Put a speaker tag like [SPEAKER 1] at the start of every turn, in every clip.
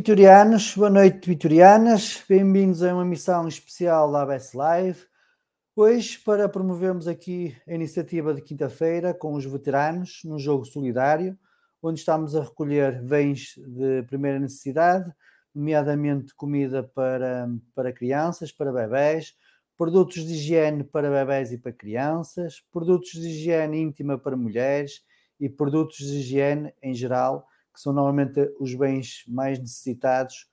[SPEAKER 1] vitorianos. Boa noite, vitorianas. Bem-vindos a uma missão especial da ABS Live. Hoje, para promovermos aqui a iniciativa de quinta-feira com os veteranos num jogo solidário, onde estamos a recolher bens de primeira necessidade, nomeadamente comida para, para crianças, para bebés, produtos de higiene para bebés e para crianças, produtos de higiene íntima para mulheres e produtos de higiene em geral que são normalmente os bens mais necessitados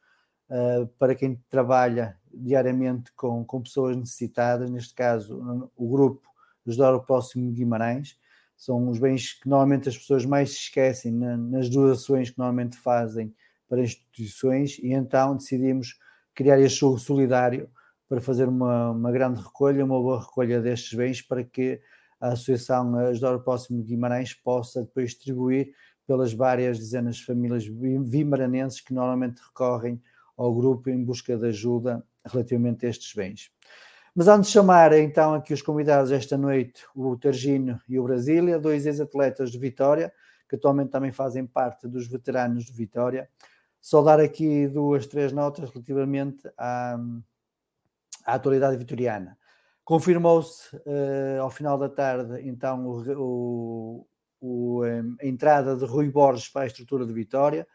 [SPEAKER 1] uh, para quem trabalha diariamente com, com pessoas necessitadas, neste caso o grupo Ajudar o Próximo Guimarães, são os bens que normalmente as pessoas mais se esquecem na, nas doações que normalmente fazem para instituições e então decidimos criar este jogo solidário para fazer uma, uma grande recolha, uma boa recolha destes bens para que a Associação Ajudar o Próximo Guimarães possa depois distribuir pelas várias dezenas de famílias vimaranenses que normalmente recorrem ao grupo em busca de ajuda relativamente a estes bens. Mas antes de chamar então aqui os convidados esta noite, o Targino e o Brasília, dois ex-atletas de Vitória, que atualmente também fazem parte dos veteranos de Vitória, só dar aqui duas, três notas relativamente à, à atualidade vitoriana. Confirmou-se uh, ao final da tarde, então, o, a entrada de Rui Borges para a estrutura de Vitória,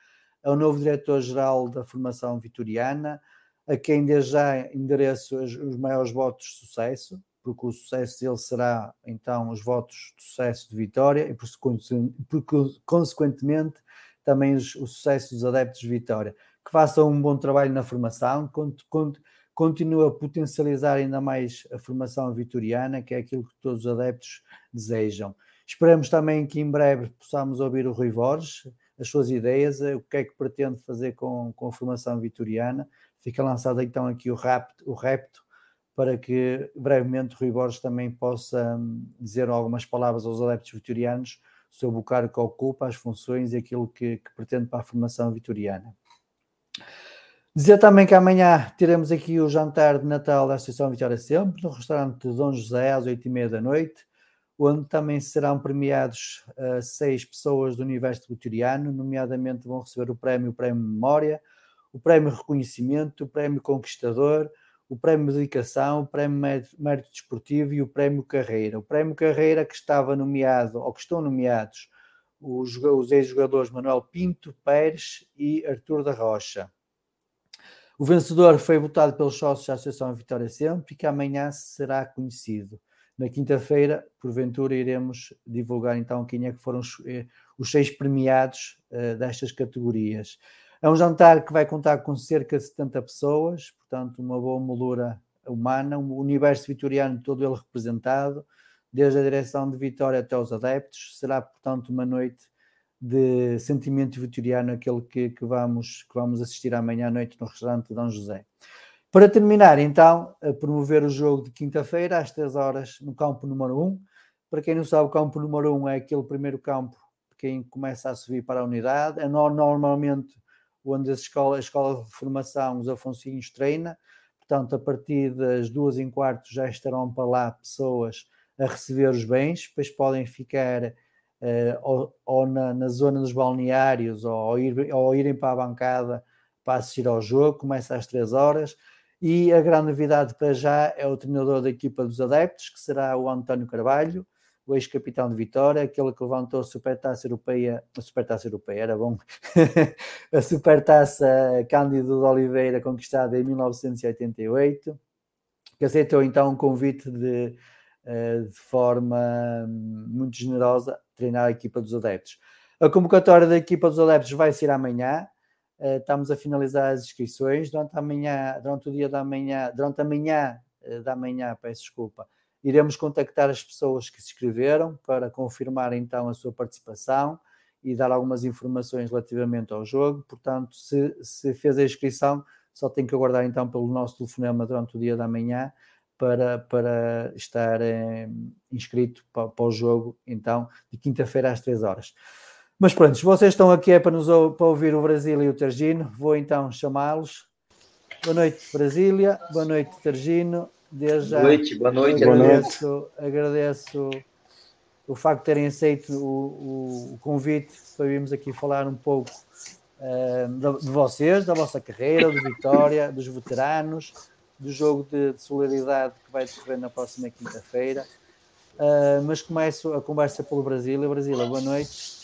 [SPEAKER 1] ao novo diretor-geral da formação vitoriana, a quem desde já endereço os, os maiores votos de sucesso, porque o sucesso dele será então os votos de sucesso de Vitória e, por, consequentemente, também os, o sucesso dos adeptos de Vitória. Que façam um bom trabalho na formação, cont, cont, continue a potencializar ainda mais a formação vitoriana, que é aquilo que todos os adeptos desejam. Esperamos também que em breve possamos ouvir o Rui Borges, as suas ideias, eh, o que é que pretende fazer com, com a formação vitoriana. Fica lançado então aqui o, rapto, o repto para que brevemente o Rui Borges também possa hum, dizer algumas palavras aos adeptos vitorianos sobre o cargo que ocupa, as funções e aquilo que, que pretende para a formação vitoriana. Dizer também que amanhã teremos aqui o jantar de Natal da Associação Vitória Sempre, no restaurante Dom José, às oito e meia da noite onde também serão premiados uh, seis pessoas do universo vitoriano, nomeadamente vão receber o prémio, o prémio Memória, o prémio Reconhecimento, o prémio Conquistador, o prémio dedicação, o prémio mérito desportivo e o prémio carreira. O prémio carreira que estava nomeado, ou que estão nomeados, os, os ex-jogadores Manuel Pinto, Pérez e Artur da Rocha. O vencedor foi votado pelos sócios da Associação Vitória Sempre e que amanhã será conhecido. Na quinta-feira, porventura, iremos divulgar então quem é que foram os, eh, os seis premiados uh, destas categorias. É um jantar que vai contar com cerca de 70 pessoas, portanto, uma boa moldura humana, um universo vitoriano todo ele representado, desde a direção de Vitória até os adeptos. Será, portanto, uma noite de sentimento vitoriano, aquele que, que, vamos, que vamos assistir amanhã à noite no restaurante de Dom José. Para terminar, então, a promover o jogo de quinta-feira, às 3 horas, no campo número 1. Para quem não sabe, o campo número 1 é aquele primeiro campo de quem começa a subir para a unidade. É normalmente onde a escola, a escola de formação, os Afonsinhos, treina. Portanto, a partir das duas em quarto já estarão para lá pessoas a receber os bens, depois podem ficar uh, ou, ou na, na, zona dos balneários ou, ou, ir, ou irem para a bancada para assistir ao jogo, começa às três horas. E a grande novidade para já é o treinador da equipa dos adeptos, que será o António Carvalho, o ex-capitão de Vitória, aquele que levantou a Supertaça Europeia, a Supertaça Europeia, era bom, a Supertaça Cândido de Oliveira, conquistada em 1988, que aceitou então um convite de, eh, de forma muito generosa treinar a equipa dos adeptos. A convocatória da equipa dos adeptos vai ser amanhã, estamos a finalizar as inscrições, durante, amanhã, durante o dia da manhã, durante a manhã eh, da manhã, peço desculpa, Iremos contactar as pessoas que se inscreveram para confirmar então a sua participação e dar algumas informações relativamente ao jogo. Portanto, se, se fez a inscrição, só tem que aguardar então pelo nosso telefonema durante o dia da manhã para, para estar eh, inscrito para, para, o jogo, então, de quinta-feira às 3 horas. Mas pronto, vocês estão aqui é para, nos, para ouvir o Brasil e o Tergino, vou então chamá-los. Boa noite, Brasília. Boa noite, Tergino.
[SPEAKER 2] Desde boa noite, boa noite.
[SPEAKER 1] Agradeço, boa noite. agradeço o facto de terem aceito o, o, convite para virmos aqui falar um pouco uh, de, vocês, da vossa carreira, de Vitória, dos veteranos, do jogo de, de solidariedade que vai decorrer na próxima quinta-feira. Uh, mas começo a conversa pelo Brasília. Brasília, boa noite.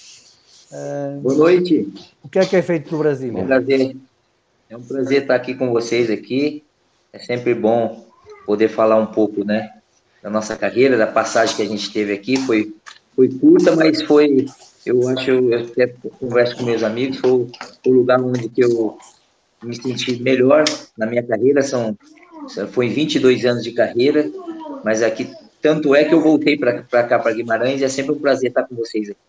[SPEAKER 2] Uh, boa noite.
[SPEAKER 1] O que é que é feito no Brasil?
[SPEAKER 2] É um prazer. É um prazer estar aqui com vocês aqui. É sempre bom poder falar um pouco, né, da nossa carreira, da passagem que a gente teve aqui. Foi, foi curta, mas foi, eu acho, eu até converso com meus amigos, foi o lugar onde que eu me senti melhor na minha carreira. São, foi 22 anos de carreira, mas aqui, tanto é que eu voltei para cá, para Guimarães, e é sempre um prazer estar com vocês aqui.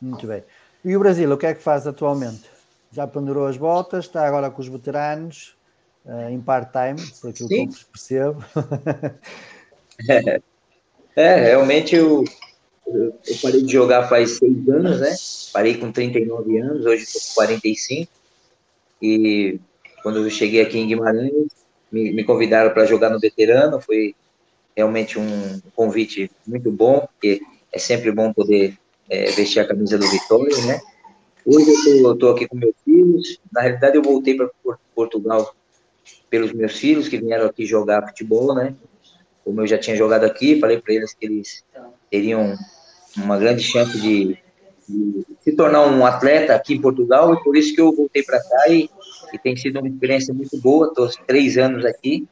[SPEAKER 1] Muito bem. E o Brasil, o que é que faz atualmente? Já pendurou as botas, está agora com os veteranos, uh, em part-time, por aquilo Sim. que eu percebo.
[SPEAKER 2] é, é, realmente eu, eu parei de jogar faz seis anos, né? Parei com 39 anos, hoje estou com 45. E quando eu cheguei aqui em Guimarães, me, me convidaram para jogar no veterano, foi realmente um convite muito bom, porque é sempre bom poder é, vestir a camisa do Vitória, né? Hoje eu estou aqui com meus filhos. Na realidade, eu voltei para Portugal pelos meus filhos que vieram aqui jogar futebol, né? Como eu já tinha jogado aqui, falei para eles que eles teriam uma grande chance de, de, se tornar um atleta aqui em Portugal e por isso que eu voltei para cá e, e, tem sido uma experiência muito boa. Estou três anos aqui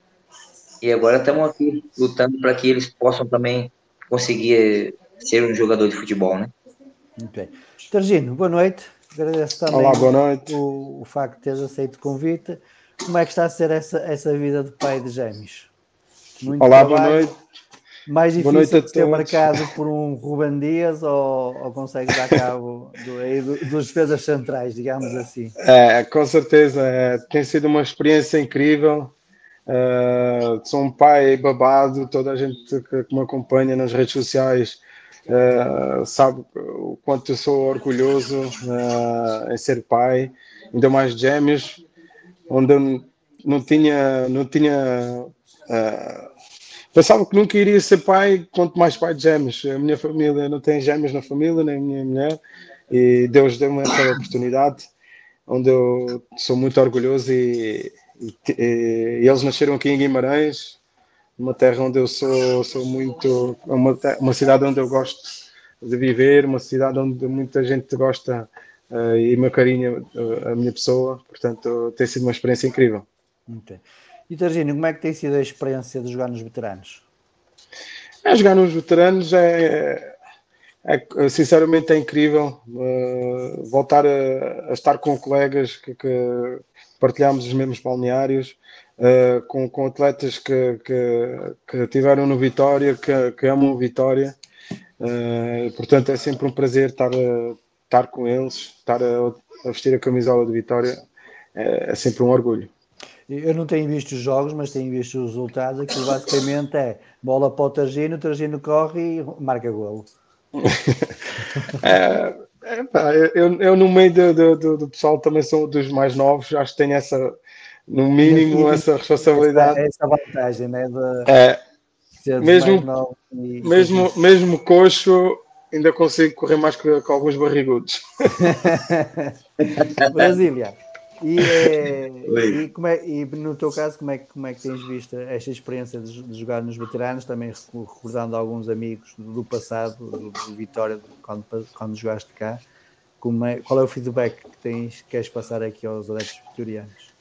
[SPEAKER 2] e agora estamos aqui lutando para que eles possam também conseguir ser um jogador de futebol, né?
[SPEAKER 1] Muito bem. Tergino, boa noite. Agradeço também
[SPEAKER 3] Olá, boa noite.
[SPEAKER 1] O, o facto de teres aceito o convite. Como é que está a ser essa, essa vida de pai de gêmeos?
[SPEAKER 3] Muito Olá, trabalho. boa noite.
[SPEAKER 1] Mais difícil de ser marcado por um Ruben Dias ou, ou consegue dar cabo do, do, dos defesas centrais, digamos assim?
[SPEAKER 3] É, com certeza. É, tem sido uma experiência incrível. Uh, sou um pai babado, toda a gente que, me acompanha nas redes sociais uh, sabe o quanto eu sou orgulhoso uh, em ser pai, ainda mais gêmeos onde eu não tinha, não tinha uh, pensava que nunca iria ser pai, quanto mais pai de gêmeos. A minha família não tem gêmeos na família, nem a minha mulher, e Deus deu-me essa oportunidade, onde eu sou muito orgulhoso e, e, e, eles nasceram aqui em Guimarães, uma terra onde eu sou, sou muito. Uma, uma cidade onde eu gosto de viver, uma cidade onde muita gente gosta uh, e me carinha uh, a minha pessoa, portanto tem sido uma experiência incrível.
[SPEAKER 1] Okay. E Targino, como é que tem sido a experiência de jogar nos veteranos?
[SPEAKER 3] É, jogar nos veteranos é, é, é sinceramente é incrível uh, voltar a, a, estar com colegas que, que partilhamos os mesmos balneários, uh, com, com atletas que, que, que, tiveram no Vitória, que, que amam o Vitória. Uh, portanto, é sempre um prazer estar, a, estar com eles, estar a, a vestir a camisola de Vitória. É, é sempre um orgulho.
[SPEAKER 1] Eu não tenho visto os jogos, mas tenho visto os resultados. Aquilo basicamente é bola para o Targino, o Targino corre e marca golo.
[SPEAKER 3] é, é, eu, eu, no meio do, do, do, pessoal também sou dos mais novos, acho que tenho essa, no mínimo, essa responsabilidade.
[SPEAKER 1] Essa, essa vantagem, né? De
[SPEAKER 3] é, mesmo, e, mesmo, e... mesmo coxo, ainda consigo correr mais que, com alguns barrigudos.
[SPEAKER 1] Brasília. E, é, e, como é, e no teu caso, como é, como é que tens visto esta experiência de, de jogar nos veteranos, também recordando alguns amigos do passado, do, do Vitória, quando, quando jogaste cá, como é, qual é o feedback que tens, que queres passar aqui aos adeptos vitorianos?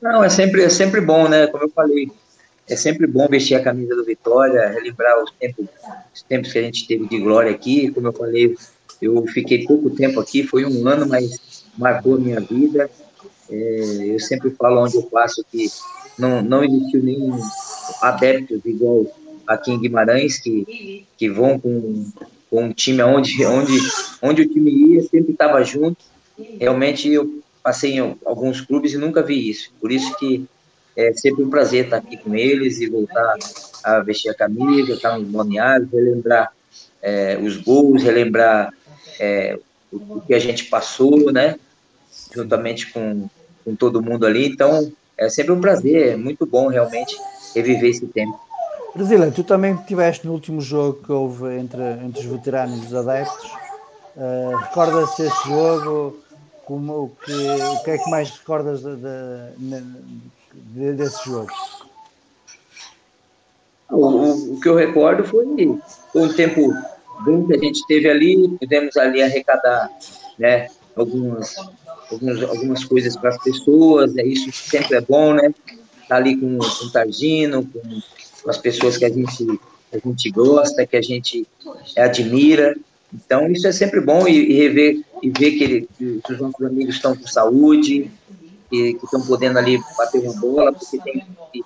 [SPEAKER 2] Não, é sempre, é sempre bom, né? Como eu falei, é sempre bom vestir a camisa do Vitória, relembrar os tempos, os tempos que a gente teve de glória aqui. Como eu falei, eu fiquei pouco tempo aqui, foi um ano, mas marcou a minha vida. É, eu sempre falo onde eu passo que não, não existiu nenhum adeptos igual aqui em Guimarães, que, que vão com, com um time onde, onde, onde o time ia, sempre estava junto. Realmente eu passei em alguns clubes e nunca vi isso. Por isso que é sempre um prazer estar aqui com eles e voltar a vestir a camisa, estar nos balneários, relembrar é, os gols, relembrar é, o que a gente passou, né? Juntamente com, com todo mundo ali. Então, é sempre um prazer, é muito bom realmente reviver esse tempo.
[SPEAKER 1] Brasília, tu também estiveste no último jogo que houve entre, entre os veteranos e os adeptos. Uh, recordas-te esse jogo? Como, o, que, o que é que mais recordas de, de, de, desse jogo?
[SPEAKER 2] O, o, que eu recordo foi, um tempo bom que a gente teve ali, pudemos ali arrecadar né, algumas, algumas, algumas coisas para as pessoas, é, isso sempre é bom, né? Estar tá ali com, com o Targino, com, com, as pessoas que a gente, a gente gosta, que a gente admira. Então, isso é sempre bom e, e rever e ver que, ele, que, os nossos amigos estão com saúde, que, que estão podendo ali bater uma bola, porque tem que,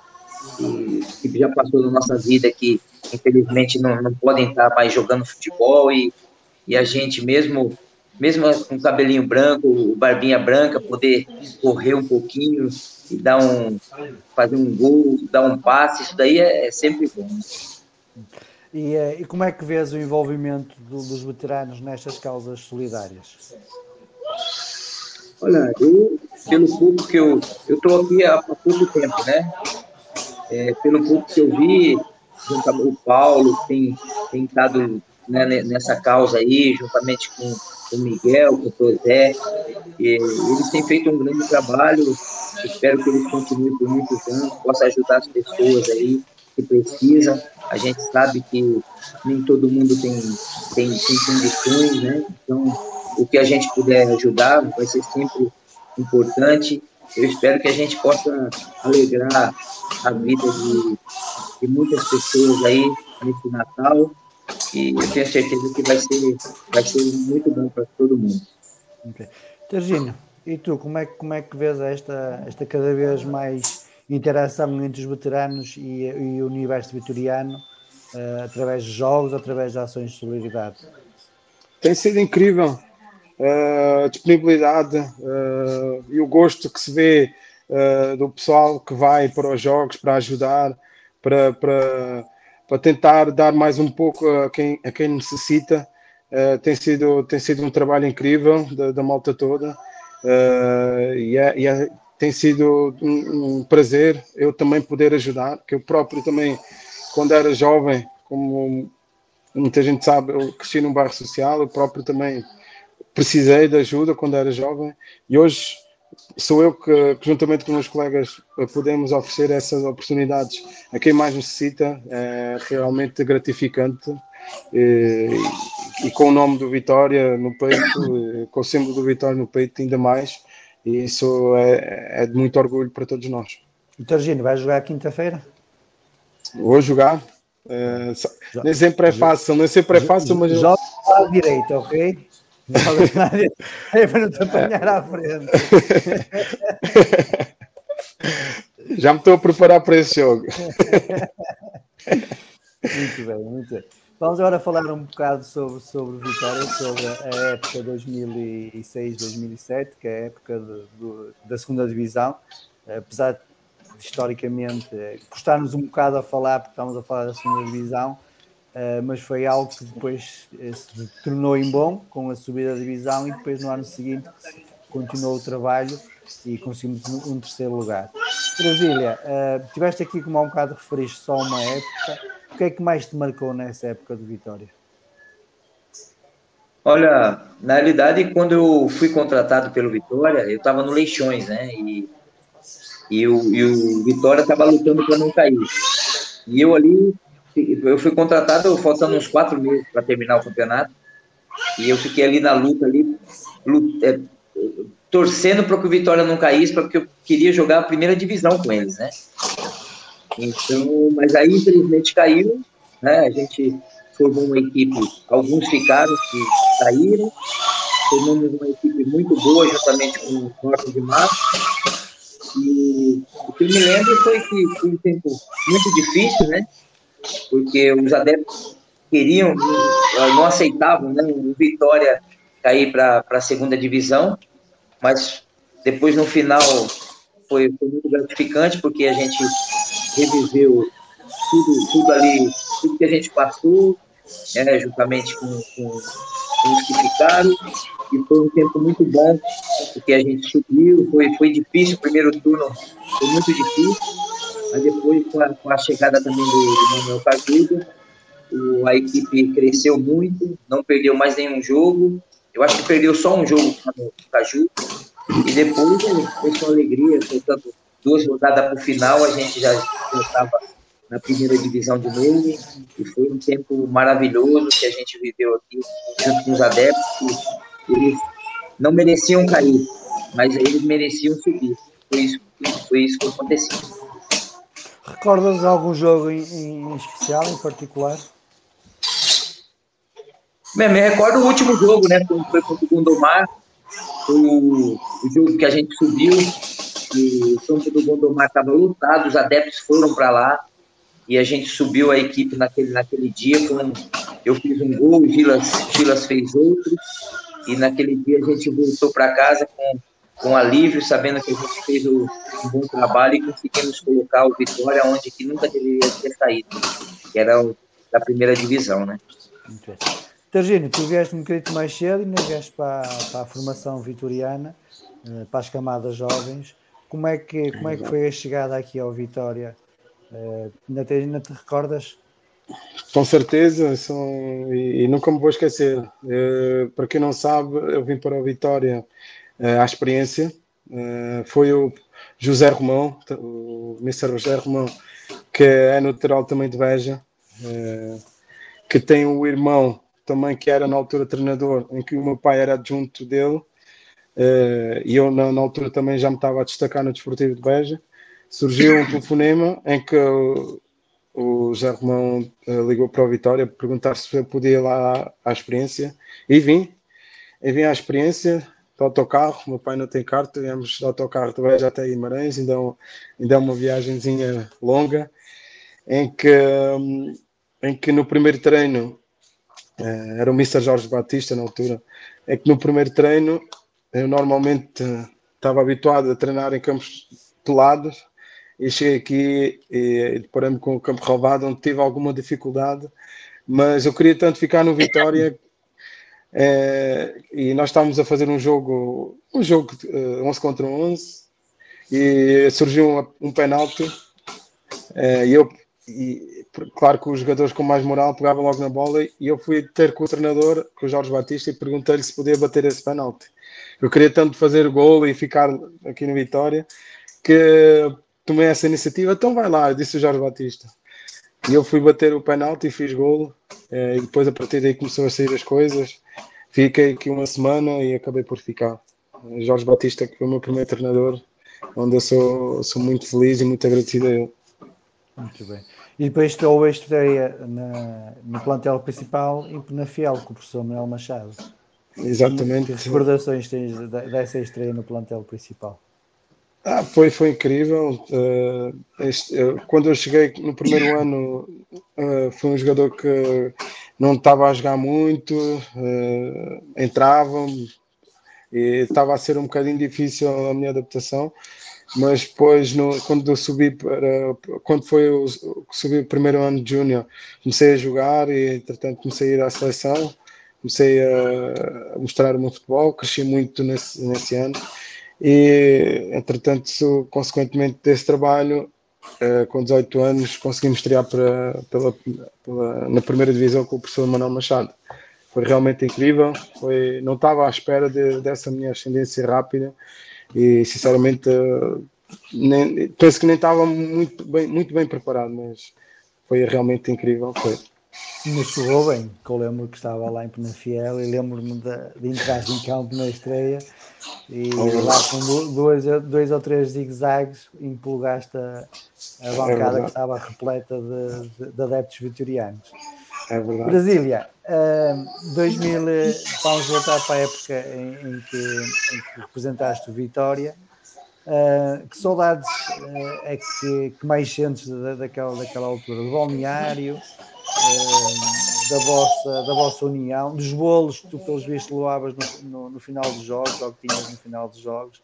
[SPEAKER 2] que já passou na nossa vida que infelizmente não, não podem estar mais jogando futebol e, e a gente mesmo mesmo com cabelinho branco, barbinha branca, poder correr um pouquinho e dar um fazer um gol, dar um passe, isso daí é, é sempre bom.
[SPEAKER 1] E, eh, e, como é que vês o envolvimento do, dos veteranos nestas causas solidárias?
[SPEAKER 2] Olha, eu, pelo pouco que eu. Eu estou aqui há, pouco tempo, né? É, pelo pouco que eu vi, o Paulo tem, tem estado né, nessa causa aí, juntamente com o Miguel, com o José. eles têm feito um grande trabalho. Espero que eles continuem por muitos anos, possam ajudar as pessoas aí que precisam. A gente sabe que nem todo mundo tem, tem, tem condições, né? Então, o que a gente puder ajudar vai ser sempre importante. Eu espero que a gente possa alegrar a vida de, de muitas pessoas aí nesse Natal e eu tenho certeza que vai ser, vai ser muito bom para todo mundo.
[SPEAKER 1] Okay. E tu, como é, como é que vês esta, esta cada vez mais interação entre os veteranos e, e o universo vitoriano uh, através de jogos, através de ações de solidariedade?
[SPEAKER 3] Tem sido incrível uh, a disponibilidade uh, e o gosto que se vê do pessoal que vai para os jogos para ajudar, para, para, para tentar dar mais um pouco a quem, a quem necessita. Tem, sido, tem sido um trabalho incrível da, da malta toda uh, e, é, e é, tem sido um, um, prazer eu também poder ajudar, que eu próprio também, quando era jovem, como muita gente sabe, eu cresci num bairro social, eu próprio também precisei de ajuda quando era jovem e hoje sou eu que, juntamente com meus colegas, podemos oferecer essas oportunidades a quem mais necessita. É realmente gratificante. E, e com o nome do Vitória no peito, com o símbolo do Vitória no peito, ainda mais. E isso é, é de muito orgulho para todos nós.
[SPEAKER 1] Vitor Gino, vai jogar quinta-feira?
[SPEAKER 3] Vou jogar. É, nem sempre é fácil, nem sempre é fácil, mas.
[SPEAKER 1] Joga à direita, ok? É para não te apanhar à frente.
[SPEAKER 3] Já me estou a preparar para esse jogo.
[SPEAKER 1] muito bem, muito bem. Vamos agora falar um bocado sobre, sobre Vitória, sobre a época 2006-2007, que é a época de, de, da segunda divisão. Apesar de, historicamente, custar-nos um bocado a falar, porque estamos a falar da segunda divisão, Uh, mas foi algo que depois uh, se tornou em bom com a subida da divisão e depois no ano seguinte continuou o trabalho e conseguimos um, terceiro lugar. Brasília, tiveste aqui como há um bocado referiste só uma época, o que é que mais te marcou nessa época de Vitória?
[SPEAKER 2] Olha, na realidade, quando eu fui contratado pelo Vitória, eu estava no Leixões, né? E, e, o, e o Vitória estava lutando para não cair. E eu ali eu fui contratado faltando uns quatro meses para terminar o campeonato e eu fiquei ali na luta ali luta, é, torcendo para que o Vitória não caísse porque eu queria jogar a primeira divisão com eles né então mas aí infelizmente caiu né? A gente formou uma equipe alguns ficaram que saíram. Formamos uma equipe muito boa juntamente com o Norte de Março. E o que eu me lembro foi que foi um tempo muito difícil né? Porque os adeptos queriam, não aceitavam né, o Vitória cair para a segunda divisão, mas depois no final foi, foi, muito gratificante porque a gente reviveu tudo, tudo ali, tudo que a gente passou, né, juntamente com, com, com, os que ficaram, e foi um tempo muito bom, porque a gente subiu, foi, foi difícil, o primeiro turno foi muito difícil, mas depois, com a, com a chegada também do, do Manuel o, a equipe cresceu muito, não perdeu mais nenhum jogo. Eu acho que perdeu só um jogo com o Caju. E depois foi com alegria, faltando duas rodadas para o final, a gente já estava na primeira divisão de novo. E foi um tempo maravilhoso que a gente viveu aqui junto com os adeptos. Eles não mereciam cair, mas eles mereciam subir. Foi isso, foi isso que aconteceu.
[SPEAKER 1] Recordas algum jogo em, em, especial, em particular?
[SPEAKER 2] Bem, me recordo o último jogo, né? Foi contra o Gondomar. Foi o, o jogo que a gente subiu. E o campo do Gondomar estava lotado, os adeptos foram para lá. E a gente subiu a equipe naquele, naquele dia. Com, eu fiz um gol, o Gilas, Gilas fez outro. E naquele dia a gente voltou para casa com com alívio, sabendo que a gente fez um bom trabalho e conseguimos colocar o Vitória onde que nunca deveria ter saído, que era o, da primeira divisão, né?
[SPEAKER 1] Tergino, tu vieste um bocadinho mais cedo e ainda vieste para, para, a formação vitoriana, eh, para as camadas jovens. Como é que, como é que foi a chegada aqui ao Vitória? Uh, ainda, te, ainda te recordas?
[SPEAKER 3] Com certeza, são, e, e, nunca me vou esquecer. Uh, para quem não sabe, eu vim para o Vitória uh, à experiência. Uh, foi o José Romão, o Mr. José Romão, que é natural também de Veja, uh, que tem o irmão também que era na altura treinador, em que o meu pai era adjunto dele, e eu na, na, altura também já me estava a destacar no Desportivo de Beja. Surgiu um telefonema em que o, o José Romão ligou para o Vitória para perguntar se eu podia ir lá à, experiência e vim. E vim à experiência, de autocarro, meu pai não tem carta, viemos de autocarro de Beja até Guimarães, é ainda é uma viagemzinha longa, em que, em que no primeiro treino, eh, era o Mr. Jorge Batista na altura, é que no primeiro treino eu normalmente estava habituado a treinar em campos pelados e cheguei aqui e deparei-me com o campo roubado, onde tive alguma dificuldade, mas eu queria tanto ficar no Vitória é, e nós estávamos a fazer um jogo, um jogo uh, eh, 11 contra 11, e surgiu um, um penalti. É, e eu, e, claro que os jogadores com mais moral pegavam logo na bola. E eu fui ter com o treinador, com o Jorge Batista, e perguntei-lhe se podia bater esse penalti. Eu queria tanto fazer gol e ficar aqui no Vitória que tomei essa iniciativa. Então vai lá, disse o Jorge Batista. E eu fui bater o penalti e fiz gol. Eh, e depois a partir daí começou a sair as coisas. Fiquei aqui uma semana e acabei por ficar. Jorge Batista, que foi o meu primeiro treinador, onde eu sou, sou muito feliz e muito agradecido a ele.
[SPEAKER 1] Muito bem. E depois a estreia na, no plantel principal e na Fiel com o professor Manuel Machado.
[SPEAKER 3] Exatamente.
[SPEAKER 1] Que recordações tens dessa estreia no plantel principal?
[SPEAKER 3] Ah, foi, foi incrível. Uh, este, uh, quando eu cheguei no primeiro ano, uh, foi um jogador que não estava a jogar muito, entrava e estava a ser um bocadinho difícil a minha adaptação. Mas depois, no, quando eu subi para. Quando foi o, subi o primeiro ano de Júnior, comecei a jogar e, entretanto, comecei a ir à seleção, comecei a, mostrar o meu futebol, cresci muito nesse, nesse ano e, entretanto, consequentemente desse trabalho, uh, com 18 anos, conseguimos estrear para, pela, pela, na primeira divisão com o professor Manuel Machado. Foi realmente incrível, foi, não estava à espera de, dessa minha ascendência rápida e, sinceramente, uh, nem, penso que nem estava muito bem, muito bem preparado, mas foi realmente incrível. Foi.
[SPEAKER 1] Mas jogou bem, que eu lembro que estava lá em Penafiel e lembro-me de, de entrar em campo na estreia e lá com dois, dois ou três zigue-zagues empolgaste a, a é bancada é que estava repleta de, de, de, adeptos vitorianos.
[SPEAKER 3] É verdade.
[SPEAKER 1] Brasília, uh, 2000, vamos voltar para a época em, em, que, em que, representaste o Vitória. Uh, que saudades uh, é que, que, mais sentes da, daquela, daquela altura? Do balneário, da, vossa, da vossa união, dos bolos que tu, pelos vistos, loavas no, no, no, final dos jogos, ou que tinhas no final dos jogos.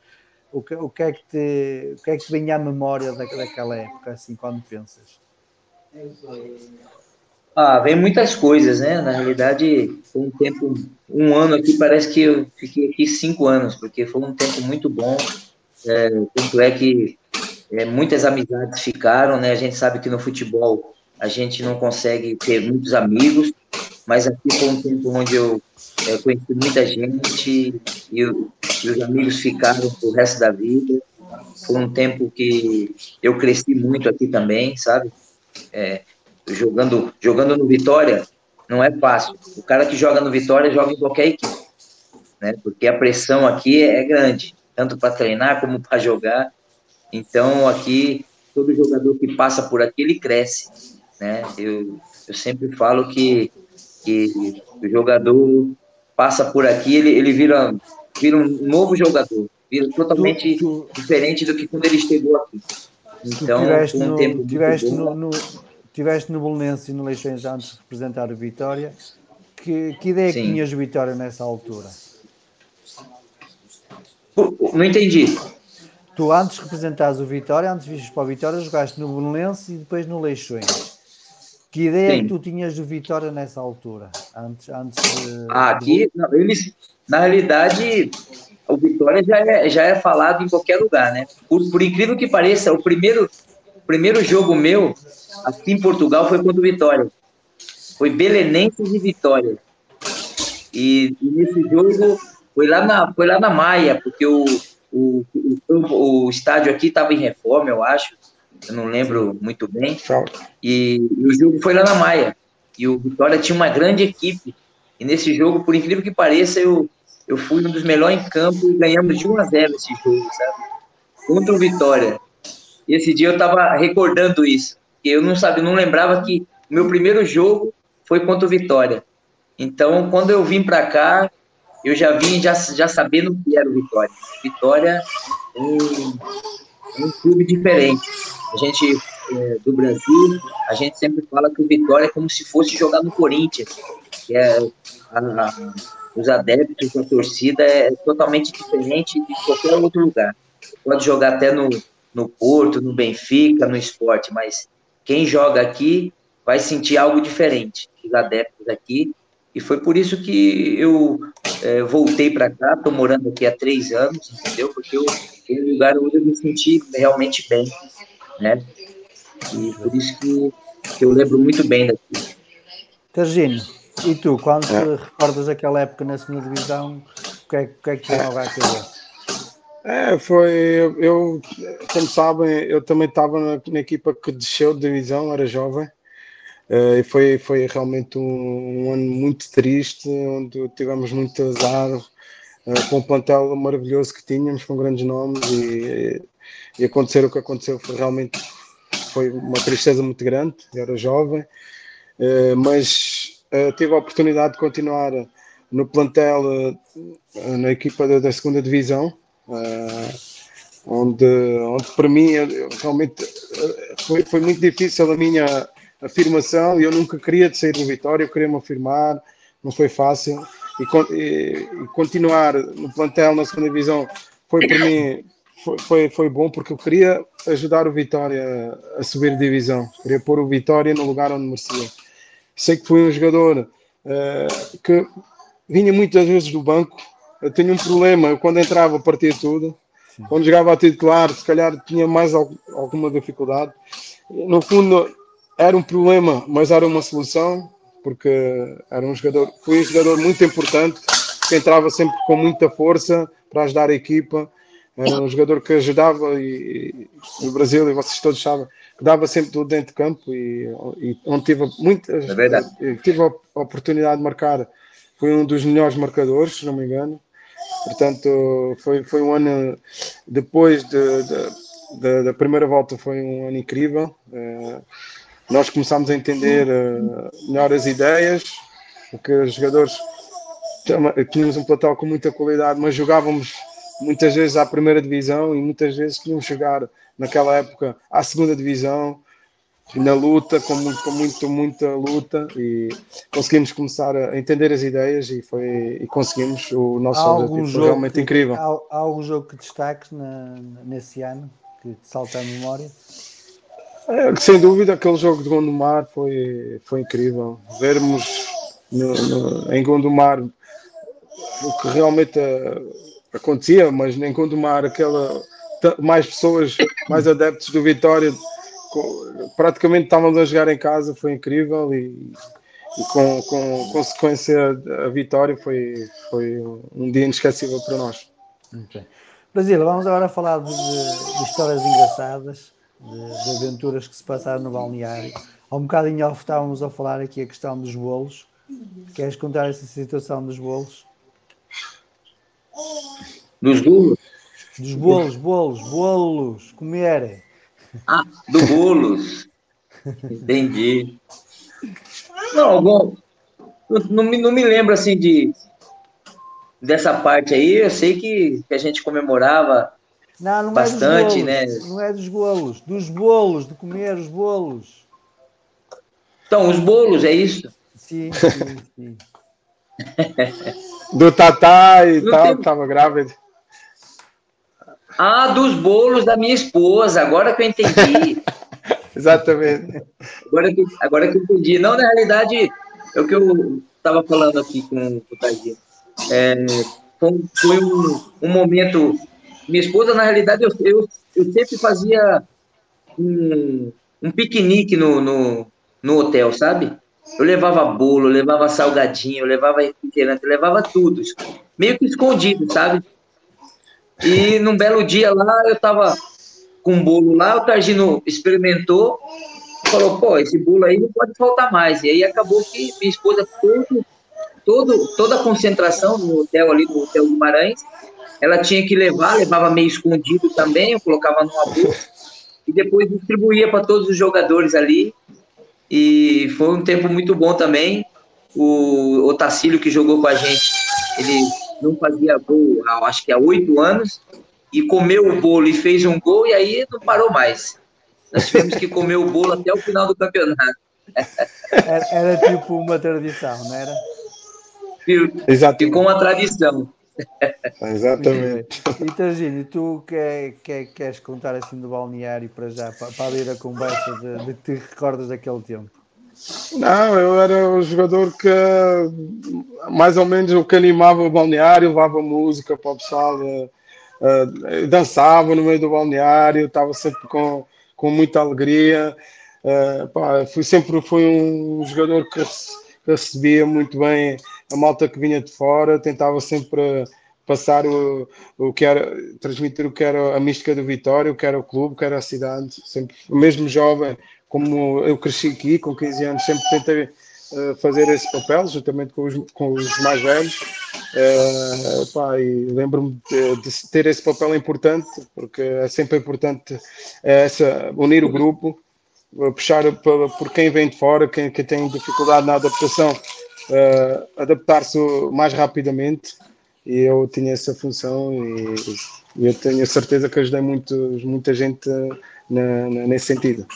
[SPEAKER 1] O que, o que, é, que te, o que é que te vem à memória da, daquela época, assim, quando pensas?
[SPEAKER 2] Ah, vem muitas coisas, né? Na realidade, foi um tempo, um ano aqui, parece que eu fiquei aqui cinco anos, porque foi um tempo muito bom é, tanto é que é, muitas amizades ficaram, né? A gente sabe que no futebol a gente não consegue ter muitos amigos, mas aqui foi um tempo onde eu é, conheci muita gente e, eu, e, os amigos ficaram o resto da vida. Foi um tempo que eu cresci muito aqui também, sabe? É, jogando, jogando no Vitória não é fácil. O cara que joga no Vitória joga em qualquer equipe, né? Porque a pressão aqui é grande tanto para treinar como para jogar. Então, aqui, todo jogador que passa por aqui, ele cresce. Né? Eu, eu sempre falo que, que o jogador passa por aqui, ele, ele vira, vira um novo jogador, vira totalmente tu, tu, diferente do que quando ele chegou aqui.
[SPEAKER 1] Então, tiveste um no, tempo tiveste no, no, tiveste no Bolonense e no Leixões antes de representar o Vitória. Que, que ideia Sim. que tinhas de Vitória nessa altura?
[SPEAKER 2] Não entendi.
[SPEAKER 1] Tu antes representares o Vitória, antes vistes para o Vitória, jogaste no Belenense e depois no Leixões. Que ideia Sim. que tu tinhas do Vitória nessa altura? Antes, antes de...
[SPEAKER 2] Ah, aqui, não, eles, na realidade, o Vitória já é, já é falado em qualquer lugar, né? Por, por incrível que pareça, o primeiro, primeiro jogo meu aqui em Portugal foi contra o Vitória. Foi Belenenses e Vitória. E, e nesse jogo foi lá na, foi lá na Maia, porque o, o, o, o estádio aqui estava em reforma, eu acho. Eu não lembro muito bem. E, e, o jogo foi lá na Maia. E o Vitória tinha uma grande equipe. E nesse jogo, por incrível que pareça, eu, eu fui um dos melhores em campo e ganhamos de 1 a 0 esse jogo, sabe? Contra o Vitória. E esse dia eu estava recordando isso. Eu não sabia, não lembrava que o meu primeiro jogo foi contra o Vitória. Então, quando eu vim para cá, eu já vim já, já sabendo que era o Vitória. Vitória é um, um clube diferente. A gente, é, do Brasil, a gente sempre fala que o Vitória é como se fosse jogar no Corinthians, que é a, a, os adeptos, a torcida é totalmente diferente de qualquer outro lugar. Pode jogar até no, no Porto, no Benfica, no esporte, mas quem joga aqui vai sentir algo diferente. Os adeptos aqui e foi por isso que eu é, voltei para cá, estou morando aqui há três anos, entendeu? Porque eu, um lugar onde eu me senti realmente bem, né? E por isso que, que eu lembro muito bem daqui.
[SPEAKER 1] Targino, e tu, quando é. te recordas aquela época na segunda divisão, que é, que, é que tem logo à cabeça?
[SPEAKER 3] É, foi. Eu, como sabem, eu também estava na, na, equipa que desceu de divisão, era jovem. Uh, e foi, foi realmente um, um, ano muito triste, onde tivemos muito azar uh, com o plantel maravilhoso que tínhamos, com grandes nomes, e, e acontecer o que aconteceu foi realmente foi uma tristeza muito grande. Eu era jovem, uh, mas tive a oportunidade de continuar no plantel, na equipa da, da segunda divisão, onde, onde para mim realmente eh, foi, foi muito difícil a minha afirmação e eu nunca queria sair do Vitória, eu queria me afirmar, não foi fácil. E, e, e, continuar no plantel na segunda divisão foi para mim foi, foi, foi, bom porque eu queria ajudar o Vitória a subir divisão, queria pôr o Vitória no lugar onde merecia. Sei que fui um jogador uh, que vinha muitas vezes do banco eu tinha um problema, eu quando entrava partia tudo, Sim. quando jogava a titular, se calhar tinha mais alguma dificuldade. No fundo, era um problema, mas era uma solução, porque era um jogador, foi um jogador muito importante, que entrava sempre com muita força para ajudar a equipa. Era um jogador que ajudava e, e no Brasil, e vocês todos sabem, que dava sempre tudo dentro de campo e, e onde tive muitas, é tive a oportunidade de marcar, foi um dos melhores marcadores, se não me engano. Portanto, foi, foi um ano depois de, de, de, da primeira volta, foi um ano incrível. Uh, nós começámos a entender uh, melhor as ideias, porque os jogadores tínhamos um plantel com muita qualidade, mas jogávamos muitas vezes à primeira divisão e muitas vezes tínhamos chegar naquela época à segunda divisão na luta, com, muito, com muito, muita luta e conseguimos começar a entender as ideias e, foi, e conseguimos o nosso
[SPEAKER 1] há objetivo
[SPEAKER 3] foi realmente
[SPEAKER 1] que,
[SPEAKER 3] incrível.
[SPEAKER 1] Há, há, algum jogo que destaques na, nesse ano, que te salta à memória?
[SPEAKER 3] É, sem dúvida, aquele jogo de Gondomar foi, foi incrível. Vermos no, no, em Gondomar o que realmente acontecia, mas em Gondomar aquela mais pessoas, mais adeptos do Vitória praticamente estávamos a jogar em casa, foi incrível e, e com, com consequência a vitória foi, foi um dia inesquecível para nós.
[SPEAKER 1] Okay. Brasil, vamos agora falar de, de histórias engraçadas, de, de, aventuras que se passaram no balneário. Há um bocadinho off estávamos a falar aqui a questão dos bolos. Queres contar essa situação dos bolos?
[SPEAKER 2] Dos bolos?
[SPEAKER 1] Dos bolos, bolos, bolos, comer.
[SPEAKER 2] Ah, do Boulos. Entendi. Não, bom, não me, não me lembro assim de dessa parte aí. Eu sei que, que a gente comemorava não, não bastante,
[SPEAKER 1] é
[SPEAKER 2] né?
[SPEAKER 1] Não é dos bolos, dos bolos, de comer os bolos.
[SPEAKER 2] Então, os bolos, é isso?
[SPEAKER 1] Sim, sim, sim.
[SPEAKER 3] Do Tatá e tal, tenho... tava grávida.
[SPEAKER 2] Ah, dos bolos da minha esposa, agora que eu entendi.
[SPEAKER 3] Exatamente.
[SPEAKER 2] Agora que, agora que eu entendi. Não, na realidade, é o que eu estava falando aqui com o Tadinho. É, foi, foi um, um, momento. Minha esposa, na realidade, eu, eu, eu sempre fazia um, um piquenique no, no, no hotel, sabe? Eu levava bolo, eu levava salgadinho, eu levava refrigerante, eu levava tudo. Meio que escondido, sabe? E num belo dia lá, eu tava com um bolo lá, o Targino experimentou, falou, pô, esse bolo aí não pode faltar mais. E aí acabou que minha esposa, todo, todo, toda a concentração no hotel ali, no Hotel Guimarães, ela tinha que levar, levava meio escondido também, eu colocava numa bolsa, e depois distribuía para todos os jogadores ali. E foi um tempo muito bom também. O Otacílio, que jogou com a gente, ele não fazia gol, acho que há oito anos, e comeu o bolo e fez um gol, e aí não parou mais. Nós tivemos que comer o bolo até o final do campeonato.
[SPEAKER 1] Era, era tipo uma tradição, não era?
[SPEAKER 3] Exato.
[SPEAKER 2] Ficou uma tradição.
[SPEAKER 3] Exatamente.
[SPEAKER 1] E Targino, tu que, que, queres contar assim do balneário para já, para, para abrir a conversa de, de te recordas daquele tempo?
[SPEAKER 3] Não, eu era o jogador que mais ou menos o que animava o balneário, levava música para o pessoal, uh, dançava no meio do balneário, estava sempre com, com muita alegria. Uh, pá, fui sempre fui um jogador que recebia muito bem a malta que vinha de fora, tentava sempre passar o, o que era, transmitir o que era a mística do Vitória, o que era o clube, o que era a cidade, sempre, mesmo jovem, como eu cresci aqui com 15 anos, sempre tentei uh, fazer esse papel, juntamente com os, com os mais velhos, uh, lembro-me de, de, ter esse papel importante, porque é sempre importante essa, unir o grupo, puxar por, por quem vem de fora, quem, quem tem dificuldade na adaptação, uh, adaptar-se mais rapidamente e eu tinha essa função e, e eu tenho a certeza que ajudei muito, muita gente na, na, nesse sentido.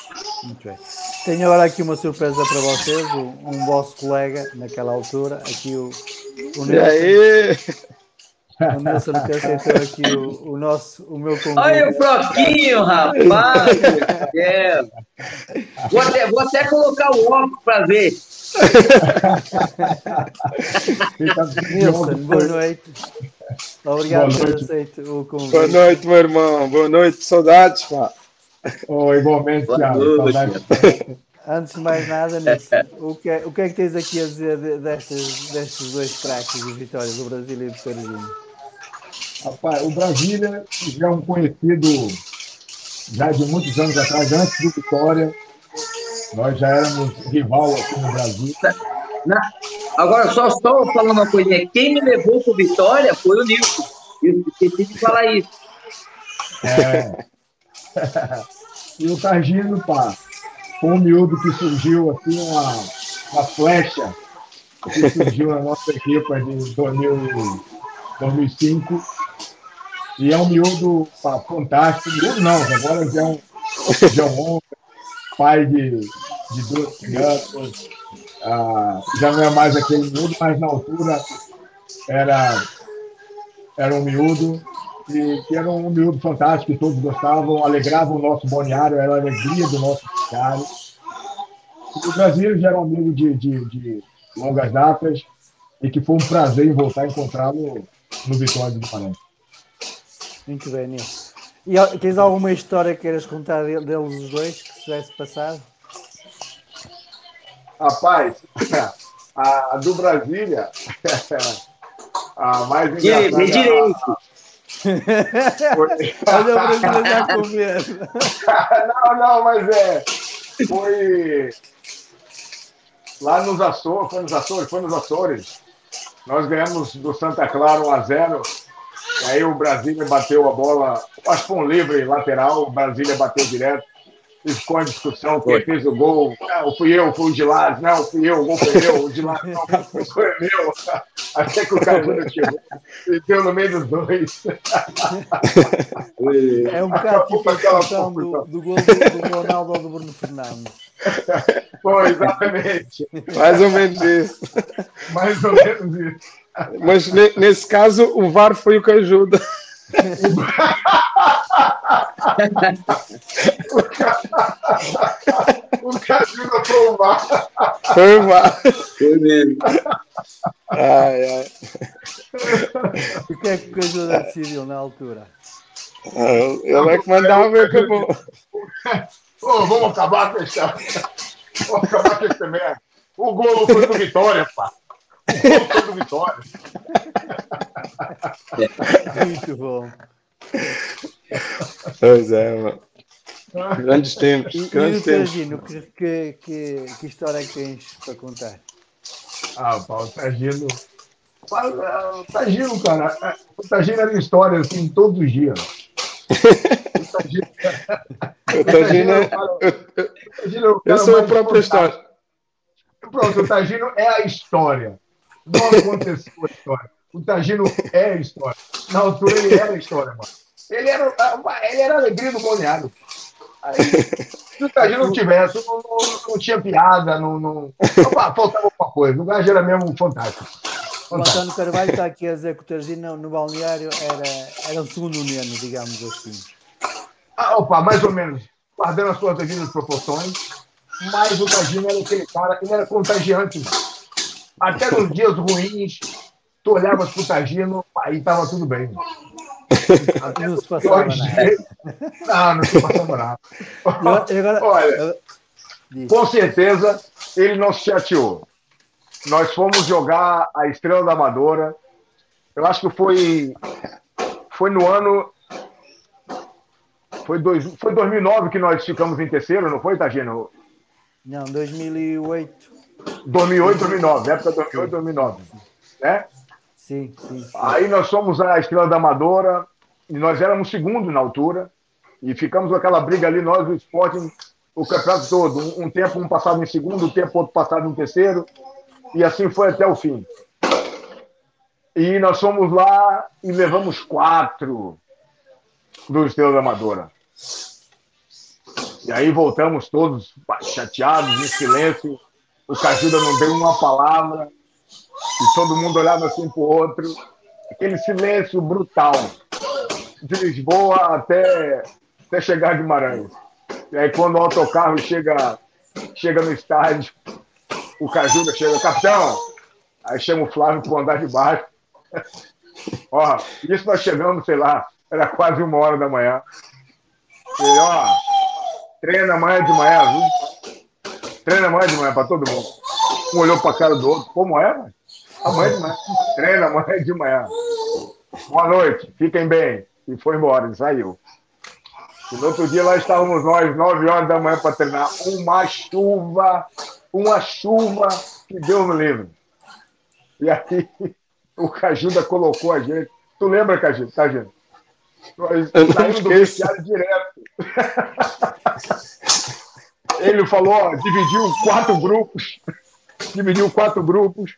[SPEAKER 1] Muito bem. Tenho agora aqui uma surpresa para vocês, um, um vosso colega naquela altura, aqui o, o Nelson. O Nelson que aceitou aqui o, o, nosso, o meu convite.
[SPEAKER 2] Olha o Proquinho, rapaz! é. vou, até, vou até colocar o óculos para ver.
[SPEAKER 1] Nilson, boa noite. Obrigado boa noite. por aceito o convite.
[SPEAKER 3] Boa noite, meu irmão. Boa noite, saudades, pá.
[SPEAKER 4] Oh, igualmente, Thiago.
[SPEAKER 1] Antes de mais nada, Nilson, o que, é, o que é que tens aqui a dizer destes, destes dois craques de vitória do Brasil e do Serginho?
[SPEAKER 4] Rapaz, o Brasília já é um conhecido já de muitos anos atrás, antes do Vitória. Nós já éramos rival aqui no Brasil.
[SPEAKER 2] Na, agora, só estou falando uma coisinha. Quem me levou para o Vitória foi o Nilson. Eu esqueci de falar isso.
[SPEAKER 4] É. e o Targino, pá, foi um miúdo que surgiu assim, uma, uma flecha que surgiu na nossa equipe de 2000, 2005. E é um miúdo fantástico. Miúdo não, agora já é um, já é um pai de, de duas crianças, ah, já não é mais aquele miúdo, mas na altura era, era um miúdo e que era um miúdo fantástico, que todos gostavam, alegrava o nosso balneário, era a alegria do nosso balneário. O Brasil já era um amigo de, de, de, longas datas e que foi um prazer em voltar a encontrá-lo no Vitória do Pará.
[SPEAKER 1] Muito bem, Nilson. E tens alguma história que queiras contar deles os dois que tivesse passado?
[SPEAKER 4] Rapaz, a do Brasília, a mais engraçada.
[SPEAKER 2] Aí, direito.
[SPEAKER 1] Olha o Brasília já comendo.
[SPEAKER 4] não, não, mas é. Foi lá nos Açores, foi nos Açores, foi nos Açores. Nós ganhamos do Santa Clara 1 a 0 Aí o Brasília bateu a bola, acho que foi um livre lateral, o Brasília bateu direto e ficou a discussão quem foi. fez o gol. Não, fui eu, foi o Gilás. Não, fui eu, o gol foi meu. O Gilás, não, foi meu. Até que o cara não chegou e deu no meio dos dois.
[SPEAKER 1] É um bocado tipo a do, do gol do, do Ronaldo ou do Bruno Fernandes.
[SPEAKER 4] Foi, exatamente.
[SPEAKER 3] Mais ou menos isso.
[SPEAKER 4] Mais ou menos isso.
[SPEAKER 3] Mas nesse caso, o VAR foi o que ajuda.
[SPEAKER 4] o cara ajuda foi o VAR.
[SPEAKER 3] Foi o VAR.
[SPEAKER 2] Foi mesmo.
[SPEAKER 3] Ai, ai.
[SPEAKER 1] O que é que o ajuda decidiu na altura?
[SPEAKER 3] Ele é que mandava e acabou.
[SPEAKER 4] Oh, vamos acabar com esse. Vamos acabar com esse merda. O gol foi do Vitória, pá. O gol do Vitória.
[SPEAKER 1] Muito bom.
[SPEAKER 3] Pois é, mano. Grandes tempos.
[SPEAKER 1] E,
[SPEAKER 3] grandes
[SPEAKER 1] e o Targino, que, que, que, que, história é que tens para contar?
[SPEAKER 4] Ah, pá, o Targino. O Targino, cara, o Targino era história assim todos os dias.
[SPEAKER 3] O Targino. O Targino, eu, eu sou a própria história.
[SPEAKER 4] Pronto, o é a história. Não aconteceu a história. O Targino é a história. Na altura ele era a história, mano. Ele era, ele era a alegria do balneário. se o Targino não tivesse, não, não, não tinha piada, não, não, faltava alguma coisa. O gajo era mesmo fantástico.
[SPEAKER 1] O Antônio Carvalho está aqui a dizer que o Targino no balneário era, era o segundo menos, digamos assim.
[SPEAKER 4] Ah, opa, mais ou menos. Guardando as suas devidas proporções. Mas o Targino era aquele cara, ele era contagiante. Até nos dias ruins, tu olhavas pro Tagino, aí tava tudo bem.
[SPEAKER 1] Até não se passava nada.
[SPEAKER 4] Não, não se passava nada. Olha, com certeza ele não se chateou. Nós fomos jogar a Estrela da Amadora eu acho que foi, foi no ano. Foi, dois, foi 2009 que nós ficamos em terceiro, não foi, Tagino?
[SPEAKER 1] Não, 2008.
[SPEAKER 4] 2008, 2009, época 2008, 2009. Né?
[SPEAKER 1] Sim, sim, sim.
[SPEAKER 4] Aí nós somos a Estrela da Amadora, e nós éramos segundo na altura, e ficamos com aquela briga ali, nós, o esporte, o campeonato todo. Um, um tempo um passado em segundo, um tempo outro passado em terceiro, e assim foi até o fim. E nós fomos lá e levamos quatro do Estrela da Amadora. E aí voltamos todos chateados, em silêncio. O Cajuda não deu uma palavra. E todo mundo olhava assim para o outro. Aquele silêncio brutal. De Lisboa até, até chegar a Guimarães. E aí quando o autocarro chega, chega no estádio, o Cajuda chega, capitão! Aí chama o Flávio para andar de baixo. ó, isso nós chegamos, sei lá, era quase uma hora da manhã. E, ó, treina amanhã de manhã, viu? Treina amanhã de manhã para todo mundo. Um olhou para a cara do outro, como é, mano? Amanhã de manhã. Treina amanhã de manhã. Boa noite, fiquem bem. E foi embora, saiu. E no outro dia lá estávamos nós, nove horas da manhã, para treinar. Uma chuva, uma chuva que Deus me livre. E aí o Cajuda colocou a gente. Tu lembra, Cajuda? Tá, gente? Nós saímos do vestiário direto. Ele falou, ó, dividiu quatro grupos. Dividiu quatro grupos.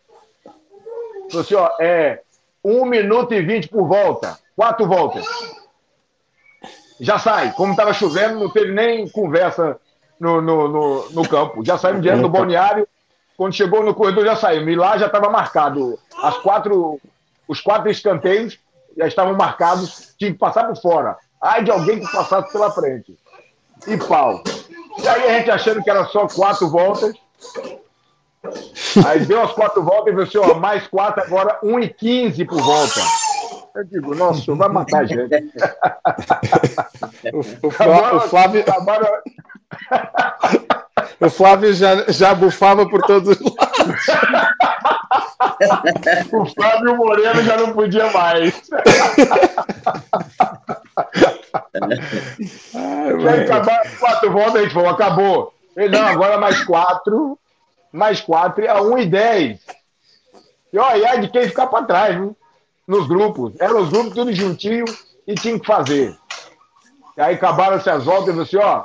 [SPEAKER 4] Falou assim, ó, é um minuto e vinte por volta. Quatro voltas. Já sai. Como estava chovendo, não teve nem conversa no, no, no, no campo. Já saímos direto do balneário. Quando chegou no corredor, já saímos. E lá já estava marcado as quatro, os quatro escanteios já estavam marcados, tinha que passar por fora. Ai de alguém que passasse pela frente. E pau. E aí a gente achando que era só quatro voltas. Aí deu as quatro voltas e disse, ó, mais quatro, agora um e quinze por volta. Eu digo, nossa, vai matar a gente.
[SPEAKER 3] o, o, Flávio, o Flávio, o Flávio já, já bufava por todos os lados.
[SPEAKER 4] o Flávio Moreno já não podia mais. Ai, acabar quatro voltas, a gente falou, acabou. Ele, não, agora mais quatro, mais quatro, é um e dez. E olha, de quem ficar para trás, viu? nos grupos. Eram os grupos tudo juntinho e tinha que fazer. E aí acabaram-se as voltas e disse, ó,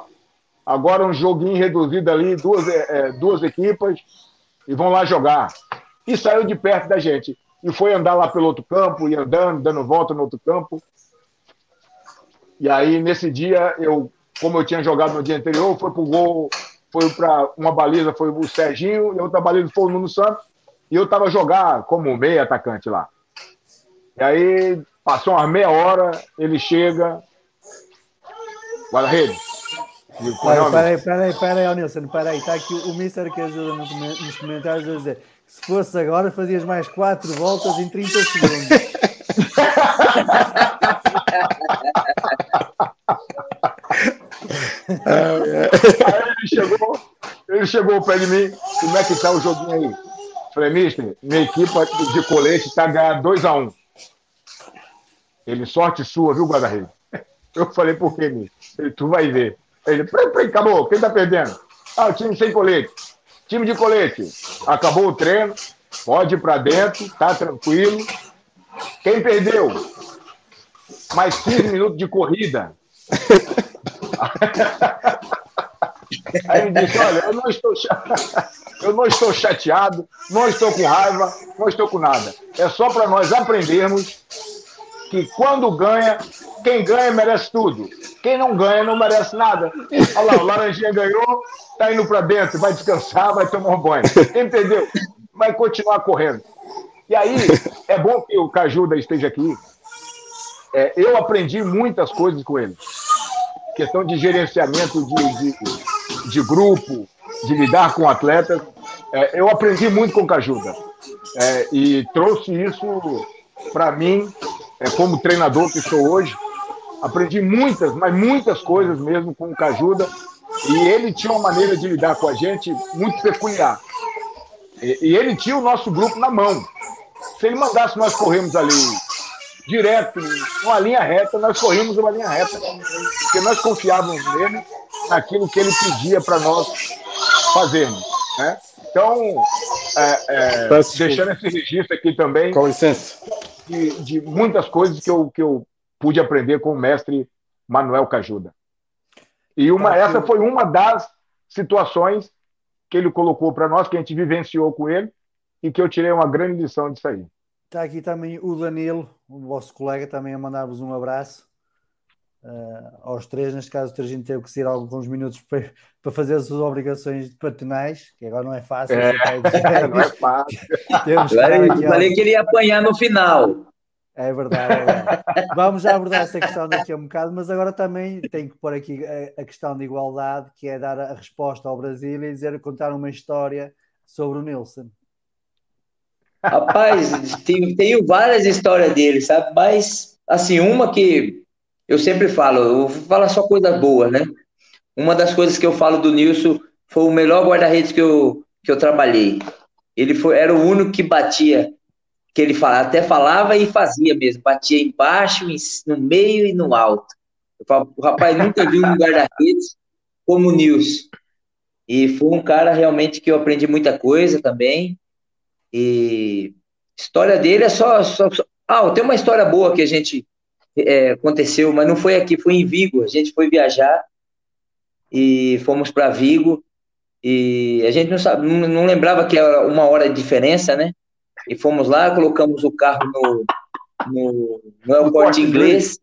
[SPEAKER 4] agora um joguinho reduzido ali, duas, é, duas equipas, e vão lá jogar e saiu de perto da gente. E foi andar lá pelo outro campo, e andando, dando volta no outro campo. E aí, nesse dia, eu, como eu tinha jogado no dia anterior, foi pro gol, foi para uma baliza, foi o Serginho, e outra baliza foi o Nuno Santos, e eu estava jogar como meio atacante lá. E aí, passou umas meia hora, ele chega, guarda-rede.
[SPEAKER 1] Peraí, peraí, peraí, Nilson, peraí, está aqui o Mister que ajuda nos comentários a dizer se fosse agora, fazias mais 4 voltas em 30 segundos.
[SPEAKER 4] aí ele chegou, ele chegou ao pé de mim, como é que tá o joguinho aí? Falei, mister, minha equipe de colete tá ganhando 2x1. Um. Ele, sorte sua, viu, guarda-rede? Eu falei, por quê, mister? Ele, tu vai ver. Ele, peraí, peraí, acabou, quem tá perdendo? Ah, o time sem colete. Time de colete, acabou o treino, pode ir para dentro, tá tranquilo. Quem perdeu? Mais 15 minutos de corrida. Aí ele disse: Olha, eu não, estou eu não estou chateado, não estou com raiva, não estou com nada. É só para nós aprendermos que quando ganha, quem ganha merece tudo. Quem não ganha não merece nada. Olha lá, o Laranjinha ganhou, tá indo para dentro, vai descansar, vai tomar um banho. Entendeu? Vai continuar correndo. E aí, é bom que o Cajuda esteja aqui. É, eu aprendi muitas coisas com ele. Questão de gerenciamento de, de, de grupo, de lidar com atletas. É, eu aprendi muito com o Cajuda. É, e trouxe isso para mim, é, como treinador que sou hoje, Aprendi muitas, mas muitas coisas mesmo com o Cajuda. E ele tinha uma maneira de lidar com a gente muito peculiar. E, e ele tinha o nosso grupo na mão. Se ele mandasse nós corrermos ali direto, uma linha reta, nós corrimos uma linha reta. Porque nós confiávamos nele, naquilo que ele pedia para nós fazermos. Né? Então, é, é, deixando esse registro aqui também.
[SPEAKER 3] Com licença.
[SPEAKER 4] De, de, muitas coisas que eu, que eu pude aprender com o mestre Manuel Cajuda. E uma, essa foi uma das situações que ele colocou para nós, que a gente vivenciou com ele, e que eu tirei uma grande lição disso aí.
[SPEAKER 1] Está aqui também o Danilo, o vosso colega, também a mandar-vos um abraço. Uh, aos três, neste caso, a gente teve que sair alguns minutos para, para fazer as suas obrigações de patinais, que agora não é fácil.
[SPEAKER 4] É, não é fácil.
[SPEAKER 2] Temos eu falei que ele ia apanhar no final.
[SPEAKER 1] É verdade, é verdade. Vamos já abordar essa questão daqui a um bocado, mas agora também tenho que pôr aqui a, a questão de igualdade, que é dar a resposta ao Brasil e dizer, contar uma história sobre o Nilson.
[SPEAKER 2] Rapaz, tenho, tenho várias histórias dele, sabe? Mas, assim, uma que eu sempre falo, eu vou falar só coisa boa, né? Uma das coisas que eu falo do Nilson foi o melhor guarda-redes que eu, que eu trabalhei. Ele foi, era o único que batia, que ele fala, até falava e fazia mesmo, batia embaixo, no meio e no alto. Eu falo, o rapaz nunca viu um guarda-redes como o Nilson. E foi um cara realmente que eu aprendi muita coisa também. E história dele é só, só, só... Ah, tem uma história boa que a gente é, aconteceu, mas não foi aqui, foi em Vigo. A gente foi viajar e fomos para Vigo e a gente não, sabe, não, não, lembrava que era uma hora de diferença, né? E fomos lá, colocamos o carro no, no, no é o corte inglês.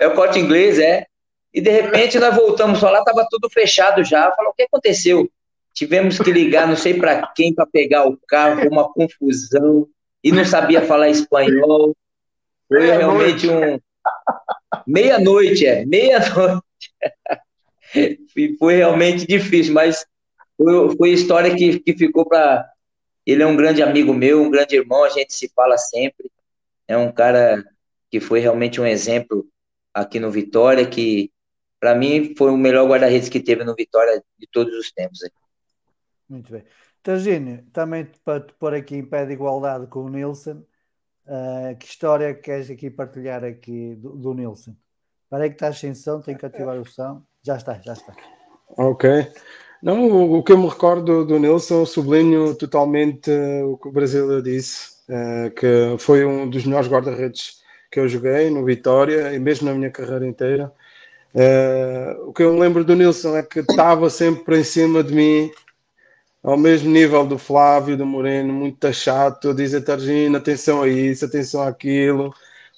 [SPEAKER 2] É o corte inglês, é. E de repente nós voltamos lá, estava tudo fechado já. Falou, o que aconteceu? Tivemos que ligar, não sei para quem, para pegar o carro, uma confusão, e não sabia falar espanhol. Foi meia realmente noite. um. Meia-noite, é, meia-noite. foi realmente difícil, mas foi, foi história que, que ficou para. Ele é um grande amigo meu, um grande irmão, a gente se fala sempre. É um cara que foi realmente um exemplo aqui no Vitória, que para mim foi o melhor guarda-redes que teve no Vitória de todos os tempos.
[SPEAKER 1] Muito bem. Tangine, também para te pôr aqui em pé de igualdade com o Nilson, uh, que história queres aqui partilhar aqui do, do Nilson? Parei que estás sem som, tenho que ativar o som. Já está, já está.
[SPEAKER 3] Ok. Não, o, o que eu me recordo do Nilson, sublinho totalmente uh, o que o Brasil disse, uh, que foi um dos melhores guarda-redes que eu joguei no Vitória e mesmo na minha carreira inteira. O que eu me lembro do Nilson é que estava sempre em cima de mim ao mesmo nível do Flávio, do Moreno, muito chato, dizer Targina, atenção a isso, atenção àquilo,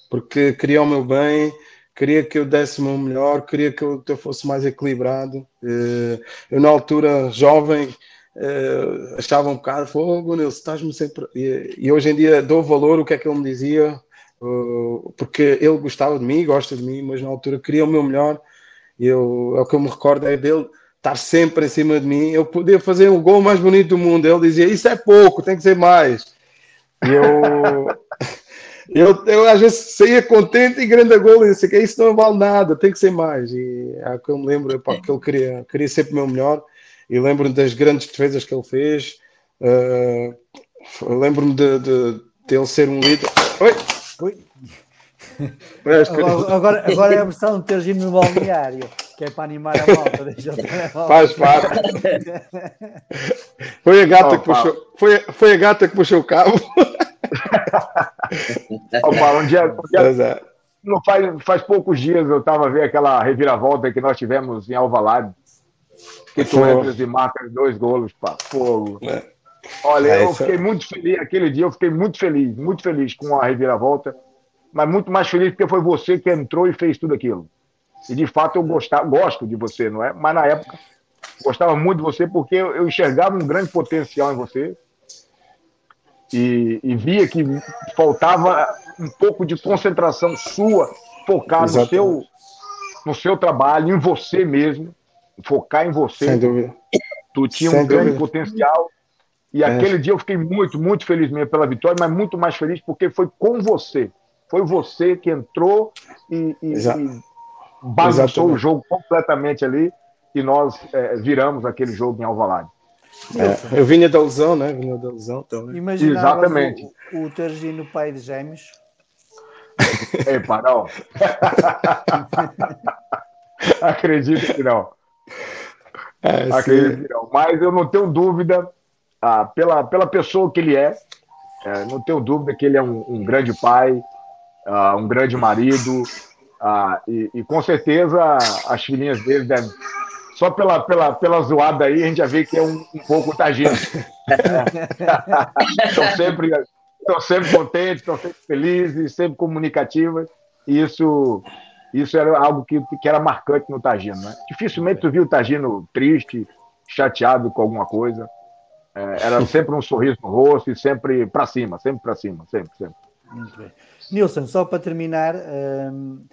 [SPEAKER 3] porque queria o meu bem, queria que eu desse o meu melhor, queria que eu, fosse mais equilibrado. Eh, eu, na altura, jovem, eh, achava um bocado, fogo, Nilson, estás-me sempre. E, hoje em dia dou valor o que é que ele me dizia, porque ele gostava de mim, gosta de mim, mas na altura queria o meu melhor. E eu, é o que eu me recordo é dele estar sempre em cima de mim. Eu podia fazer o gol mais bonito do mundo. Ele dizia: Isso é pouco, tem que ser mais. E eu, eu, eu às vezes saía contente e grande a gol e disse que isso não vale nada, tem que ser mais. E é o que eu me lembro pá, que ele queria, queria sempre o meu melhor. E lembro-me das grandes defesas que ele fez. Uh, lembro-me de, de, de, ele ser um líder. Oi! Oi.
[SPEAKER 1] Agora, agora, agora é a versão de ter ido no balneário que é para animar a malta. Deixa
[SPEAKER 3] Faz parte. Foi a gata oh, que puxou. Foi, foi a gata que puxou o cabo.
[SPEAKER 4] oh, Paulo, um dia, um dia é. não faz, faz poucos dias eu estava vendo aquela reviravolta que nós tivemos em Alvalade. Que tu entras e marcas dois golos, pá, fogo. É. Olha, é eu fiquei muito feliz, aquele dia eu fiquei muito feliz, muito feliz com a reviravolta, mas muito mais feliz porque foi você que entrou e fez tudo aquilo. E de fato eu gostava, gosto de você, não é? Mas na época gostava muito de você porque eu enxergava um grande potencial em você e, e via que faltava um pouco de concentração sua, focar no seu, no seu trabalho, em você mesmo, focar em você.
[SPEAKER 3] Sem dúvida.
[SPEAKER 4] Tu tinha Sem um dúvida. grande potencial. E é. aquele dia eu fiquei muito, muito feliz mesmo pela vitória, mas muito mais feliz porque foi com você. Foi você que entrou e, e, e bagunçou o jogo completamente ali e nós é, viramos aquele jogo em Alvalade.
[SPEAKER 3] É, eu vinha da Ilusão, né? Vinha da Ilusão também.
[SPEAKER 1] Imaginava
[SPEAKER 4] Exatamente.
[SPEAKER 1] o, o Targino pai de gêmeos.
[SPEAKER 4] Epa, não. Acredito que não.
[SPEAKER 3] É,
[SPEAKER 4] Acredito que não. Mas eu não tenho dúvida, ah, pela, pela pessoa que ele é, é, não tenho dúvida que ele é um, um grande pai, ah, um grande marido, ah, e, e com certeza as filhinhas dele devem. Só pela, pela, pela zoada aí, a gente já vê que é um, um pouco tagino. Estão sempre, estão sempre contentes, estão sempre felizes, sempre comunicativas, e isso, isso era algo que, que era marcante no Tagino. Né? Dificilmente tu viu o Tagino triste, chateado com alguma coisa. É, era sempre um sorriso no rosto e sempre para cima, sempre para cima, sempre, sempre.
[SPEAKER 1] Muito bem. Nilson, só para terminar, hum,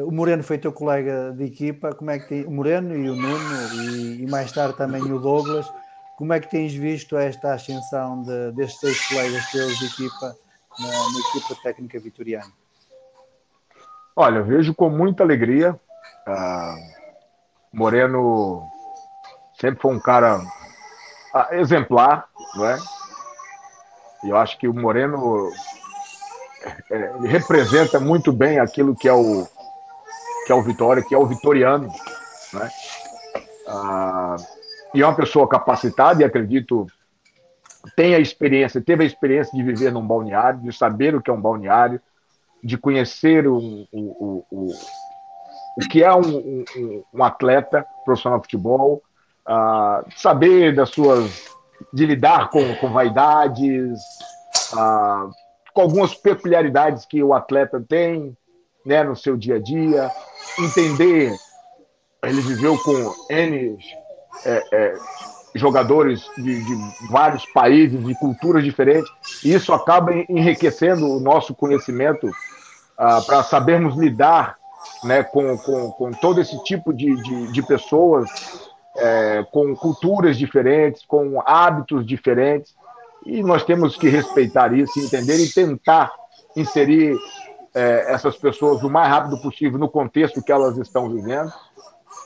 [SPEAKER 1] o Moreno foi teu colega de equipa, como é que o Moreno e o Nuno e, e mais tarde também o Douglas, como é que tens visto esta ascensão de, destes seis colegas teus de equipa na, na equipa técnica vitoriana?
[SPEAKER 4] Olha, vejo com muita alegria. Ah, Moreno sempre foi um cara ah, exemplar, não é? E eu acho que o Moreno é, representa muito bem aquilo que é o que é o Vitória, que é o vitoriano, né? Ah, e é uma pessoa capacitada e acredito tem a experiência, teve a experiência de viver num balneário, de saber o que é um balneário, de conhecer o, o, o, o, o que é um, um, um atleta profissional de futebol, ah, saber das suas de lidar com, com vaidades, ah, com algumas peculiaridades que o atleta tem né, no seu dia a dia, entender. Ele viveu com N é, é, jogadores de, de, vários países, de culturas diferentes, e isso acaba enriquecendo o nosso conhecimento ah, para sabermos lidar né, com, com, com todo esse tipo de, de, de pessoas, é, com culturas diferentes, com hábitos diferentes, e nós temos que respeitar isso, entender e tentar inserir é, essas pessoas o mais rápido possível no contexto que elas estão vivendo.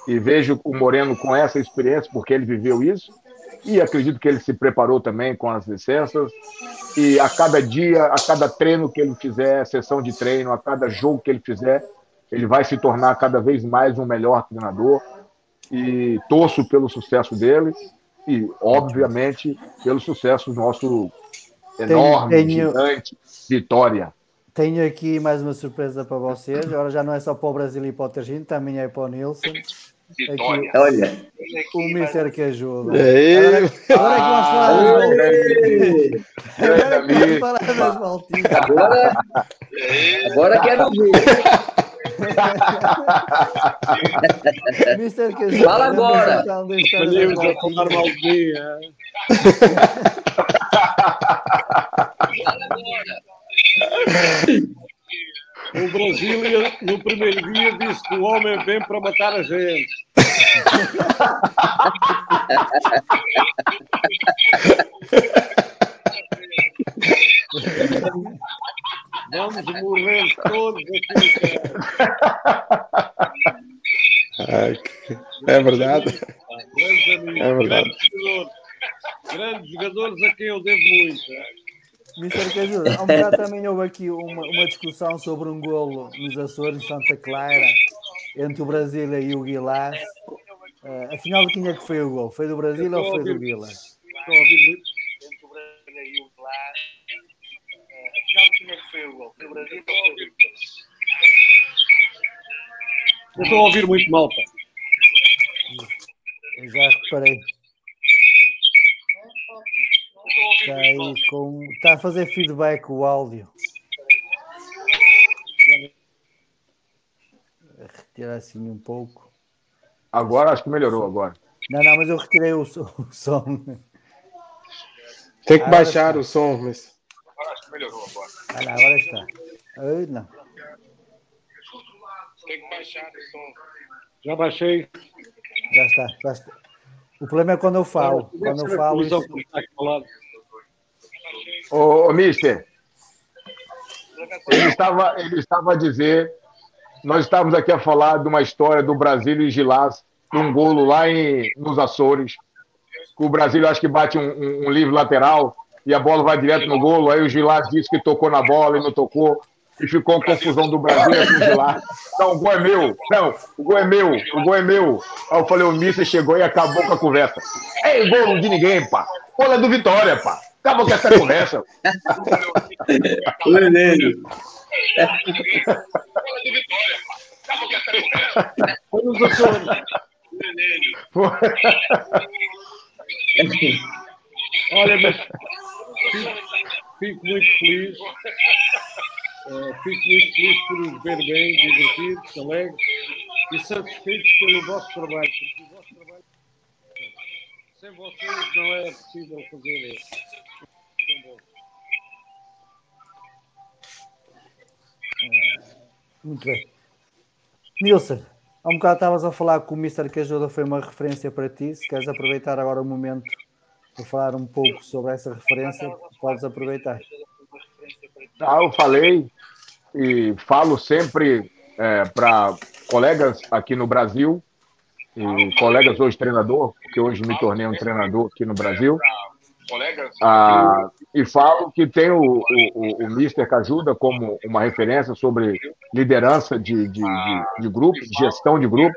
[SPEAKER 4] E vejo o Moreno com essa experiência, porque ele viveu isso, e acredito que ele se preparou também com as licenças. E a cada dia, a cada treino que ele fizer, sessão de treino, a cada jogo que ele fizer, ele vai se tornar cada vez mais um melhor treinador. E torço pelo sucesso dele e, obviamente, pelo sucesso do nosso enorme, tenho, gigante Vitória.
[SPEAKER 1] Tenho aqui mais uma surpresa para vocês. Agora já não é só para o Brasil e para o Targino, também é para o Nilson.
[SPEAKER 2] Aqui, Olha,
[SPEAKER 1] o Mister que ajuda. Agora, agora é que vamos falar das voltinhas.
[SPEAKER 2] Agora, agora quero ver.
[SPEAKER 1] Mister que
[SPEAKER 2] Fala agora.
[SPEAKER 3] Podíamos tomar mal dia.
[SPEAKER 2] Fala agora.
[SPEAKER 5] O Brasil, no primeiro dia, disse que o homem vem para matar a gente. Vamos morrer todos aqui.
[SPEAKER 3] É verdade.
[SPEAKER 5] Grandes amigos,
[SPEAKER 3] É verdade.
[SPEAKER 5] grandes jogadores. Grandes jogadores a quem eu devo muito.
[SPEAKER 1] Mister que ajuda. Há um bocado também houve aqui uma, uma discussão sobre um golo nos Açores, em Santa Clara, entre o Brasil e o Guilás. Uh, afinal, de quem é que foi o gol? Foi do Brasil ou foi do Guilás?
[SPEAKER 5] Estou a ouvir muito.
[SPEAKER 1] Entre o Brasil e o Guilás. Uh, afinal, de quem é que foi o gol? Foi do Brasil ou foi do Guilás?
[SPEAKER 5] Eu estou a ouvir muito mal, pá.
[SPEAKER 1] Eu já reparei. Está aí com. Está a fazer feedback o áudio. Retirar assim um pouco.
[SPEAKER 4] Agora acho que melhorou agora.
[SPEAKER 1] Não, não, mas eu retirei o som. O som.
[SPEAKER 3] Tem que baixar o som, mas.
[SPEAKER 4] Agora acho que melhorou agora.
[SPEAKER 1] Ah, não, agora está. Ai, não.
[SPEAKER 4] Tem que baixar o som.
[SPEAKER 5] Já baixei.
[SPEAKER 1] Já está, já está. O problema é quando eu falo. Quando eu falo. Isso...
[SPEAKER 5] lado.
[SPEAKER 4] Ô, ô Mister, ele estava, ele estava a dizer, nós estávamos aqui a falar de uma história do Brasil e Gilás, de um golo lá em, nos Açores, que o Brasil acho que bate um, um, um livre lateral e a bola vai direto no golo. Aí o Gilás disse que tocou na bola e não tocou. E ficou confusão do Brasil com o Gilás. Não, o gol é meu. Não, o gol é meu. O gol é meu. Aí eu falei, o Mister chegou e acabou com a conversa. É gol de ninguém, pá. Gol é do Vitória, pá. Acabou com essa conversa.
[SPEAKER 2] Lenênio.
[SPEAKER 5] Foi nos Açores. Olha, mas fico, fico muito feliz. Eh, fico muito feliz por os ver bem, divertidos, alegres e satisfeitos pelo vosso trabalho. Porque o vosso trabalho, sem vocês, não é possível fazer isso. Bom.
[SPEAKER 1] Muito bem. Nilson, há um bocado estavas a falar que o Mr. Que Ajuda foi uma referência para ti. Se queres aproveitar agora o momento para falar um pouco sobre essa referência, podes aproveitar.
[SPEAKER 4] Ah, eu falei e falo sempre para colegas aqui no Brasil e colegas hoje treinador, porque hoje me tornei um treinador aqui no Brasil. Ah, e falo que tem o, o, o, Mister Cajuda como uma referência sobre liderança de, de, de, de grupo, gestão de grupo,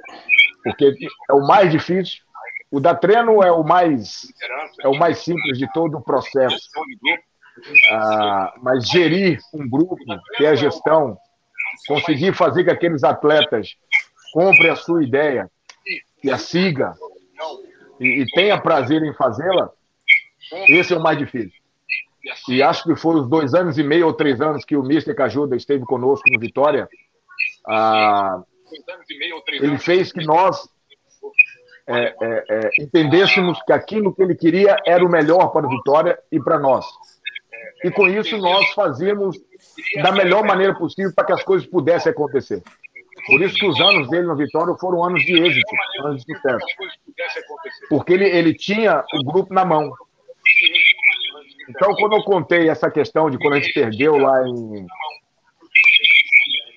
[SPEAKER 4] porque é o mais difícil. O da treino é o mais é o mais simples de todo o processo. Ah, mas gerir um grupo, ter a gestão, conseguir fazer que aqueles atletas comprem a sua ideia e a siga e, e tenha prazer em fazê-la, esse é o mais difícil. E acho que foi os dois anos e meio ou três anos que o Mister Cajuda esteve conosco no Vitória. Ah, ele fez que nós é, é, é, entendêssemos que aquilo que ele queria era o melhor para o Vitória e para nós. E com isso nós fazíamos da melhor maneira possível para que as coisas pudessem acontecer. Por isso que os anos dele no Vitória foram anos de êxito, anos de sucesso. Porque ele, ele tinha o grupo na mão. Então, quando eu contei essa questão de quando a gente perdeu lá em.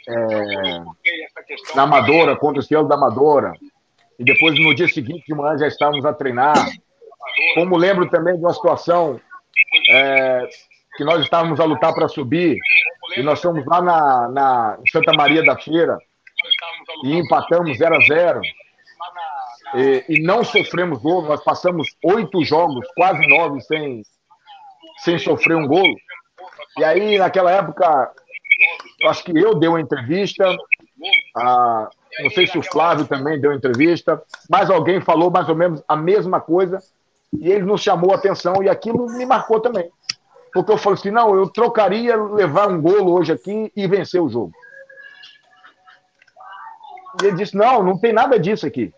[SPEAKER 4] É, na Amadora, contra o Cielo da Amadora, e depois no dia seguinte de manhã já estávamos a treinar. Como lembro também de uma situação é, que nós estávamos a lutar para subir, e nós fomos lá na, na Santa Maria da Feira e empatamos 0 a 0 e, e não sofremos gol. Nós passamos oito jogos, quase nove, sem, sem sofrer um gol. E aí, naquela época, acho que eu dei uma entrevista, ah, não sei se o Flávio também deu entrevista, mas alguém falou mais ou menos a mesma coisa e ele nos chamou a atenção e aquilo me marcou também. Porque eu falei assim, não, eu trocaria levar um golo hoje aqui e vencer o jogo. E ele disse, não, não tem nada disso aqui.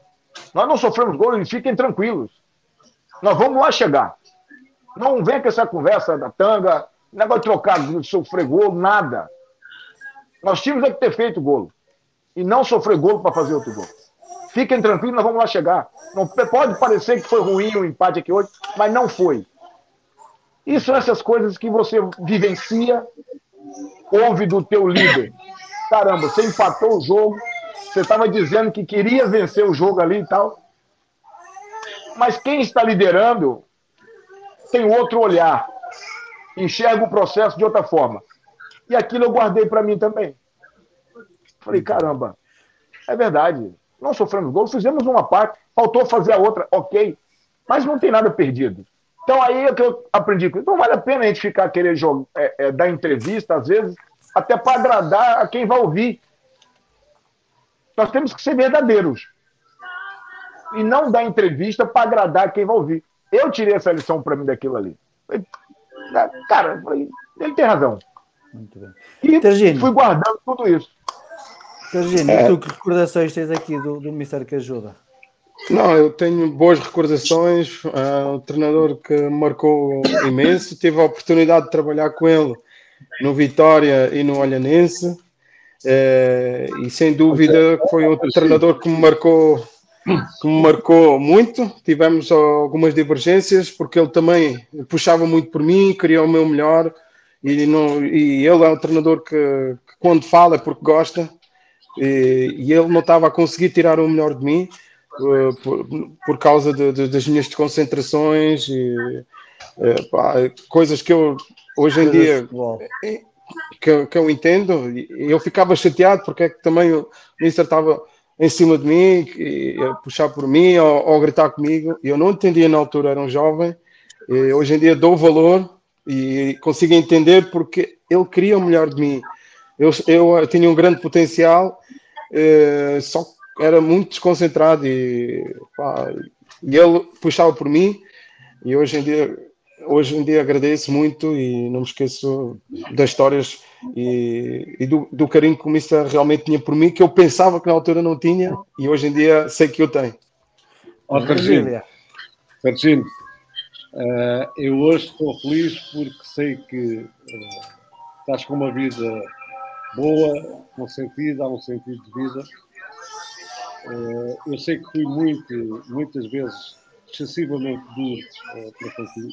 [SPEAKER 4] Nós não sofremos gol, eles fiquem tranquilos. Nós vamos lá chegar. Não vem com essa conversa da tanga, negócio de trocar, sofrer gol, nada. Nós tínhamos é que ter feito golo. E não sofrer golo para fazer outro gol. Fiquem tranquilos, nós vamos lá chegar. Não, pode parecer que foi ruim o empate aqui hoje, mas não foi. E são essas coisas que você vivencia, ouve do teu líder. Caramba, você empatou o jogo, você estava dizendo que queria vencer o jogo ali e tal. Mas quem está liderando tem outro olhar, enxerga o processo de outra forma. E aquilo eu guardei para mim também. Falei, caramba, é verdade. Não sofremos gol, fizemos uma parte, faltou fazer a outra, ok. Mas não tem nada perdido. Então aí é que eu aprendi. Então vale a pena a gente ficar querer jogar, é, é, dar entrevista, às vezes, até para agradar a quem vai ouvir. Nós temos que ser verdadeiros. E não dar entrevista para agradar quem vai ouvir. Eu tirei essa lição para mim daquilo ali. Cara, ele tem razão.
[SPEAKER 1] Muito bem.
[SPEAKER 4] E Tergino. fui guardando tudo isso.
[SPEAKER 1] Tergino, é. tu que recordações tens aqui do, do Mister que ajuda?
[SPEAKER 3] Não, eu tenho boas recordações. Uh, o treinador que marcou imenso. Tive a oportunidade de trabalhar com ele no Vitória e no Olhanense. Uh, e sem dúvida foi outro treinador que me marcou que me marcou muito. Tivemos algumas divergências porque ele também puxava muito por mim, queria o meu melhor e, não, e ele é um treinador que, que quando fala é porque gosta e, e, ele não estava a conseguir tirar o melhor de mim uh, por, por, causa de, de, das minhas desconcentrações e uh, pá, coisas que eu hoje em dia que, que eu entendo. Eu ficava chateado porque é que também o Mister estava em cima de mim, e, a puxar por mim ou, ou gritar comigo. Eu não entendia na altura, era um jovem. hoje em dia dou valor e consigo entender porque ele queria o melhor de mim. Eu, eu tinha um grande potencial, eh, só era muito desconcentrado e, pá, e ele puxava por mim. E hoje em dia, hoje em dia agradeço muito e não me esqueço das histórias e, e do, do, carinho que o Mister realmente tinha por mim, que eu pensava que na altura não tinha e hoje em dia sei que eu tenho.
[SPEAKER 5] Ó, oh, Targino, Targino uh, eu hoje estou feliz porque sei que uh, estás com uma vida boa, com sentido, há um sentido de vida. Uh, eu sei que fui muito, muitas vezes excessivamente duro para contigo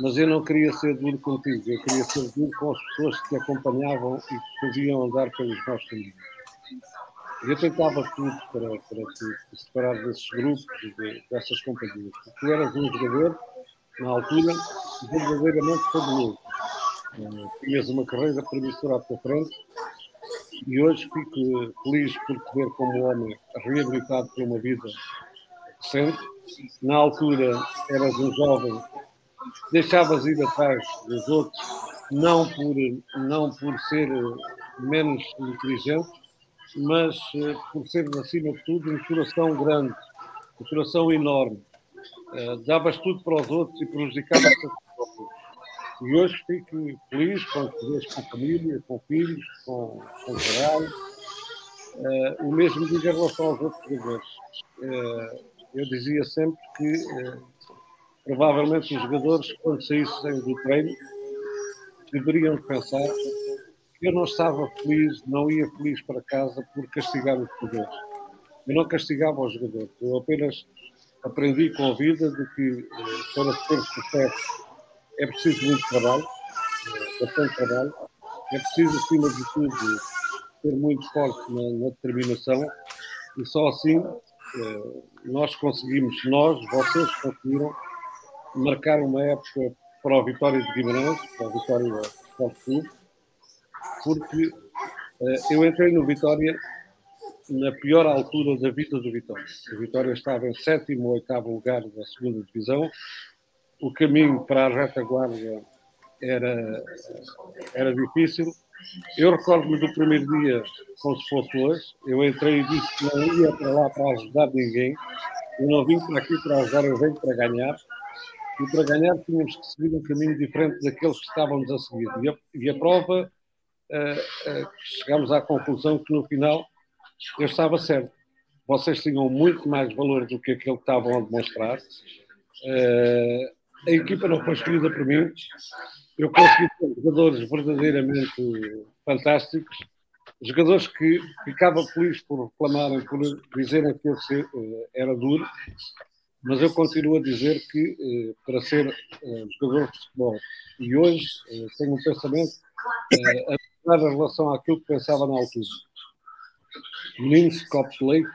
[SPEAKER 5] mas eu não queria ser duro contigo, eu queria ser duro com as pessoas que te acompanhavam e que faziam andar pelos nossos caminhos. Eu tentava tudo para, para te separar desses grupos, de, dessas companhias. Tu eras um jogador, na altura, verdadeiramente fabuloso. Uh, tinhas uma carreira promissora à tua frente e hoje fico feliz por ver como homem reabilitado por uma vida recente. Na altura eras um jovem deixavas ir atrás dos outros, não por, não por ser menos inteligente, mas eh, por ser, acima de tudo, um coração grande, um coração enorme. Uh, davas tudo para os outros e prejudicavas-te E hoje fico feliz com te com família, com filhos, com, com trabalho. Uh, o mesmo digo em relação aos outros jogadores. Uh, eu dizia sempre que provavelmente os jogadores, quando saíssem do treino, deveriam pensar que eu não estava feliz, não ia feliz para casa por castigar os jogadores. Eu não castigava os jogadores, eu apenas aprendi com a vida de que eh, para ter sucesso é preciso muito trabalho, eh, bastante trabalho, é preciso, acima de tudo, ter muito forte na, na determinação e só assim eh, nós conseguimos, nós, vocês conseguiram marcar uma época para o Vitória de Guimarães, para o Vitória Sport Clube, porque uh, eu entrei no Vitória na pior altura da vida do Vitória. O Vitória estava em sétimo ou oitavo lugar da segunda divisão. O caminho para a retaguarda era, era difícil. Eu recordo-me do primeiro dia como se fosse hoje. Eu entrei e disse que não ia para lá para ajudar ninguém. Eu não vim para aqui para ajudar, eu venho para ganhar e para ganhar tínhamos que seguir um caminho diferente daqueles que estávamos a seguir. E a, e a prova, uh, uh, chegámos à conclusão que no final eu estava certo. Vocês tinham muito mais valor do que aquele que estavam a demonstrar. Uh, a equipa não foi escolhida por mim. Eu consegui ter jogadores verdadeiramente fantásticos, jogadores que ficava feliz por reclamarem, por dizerem que eu era duro, mas eu continuo a dizer que eh, para ser eh, jogador de futebol e hoje eh, tenho um pensamento eh, a em relação àquilo que pensava na altura. Meninos copo de leite,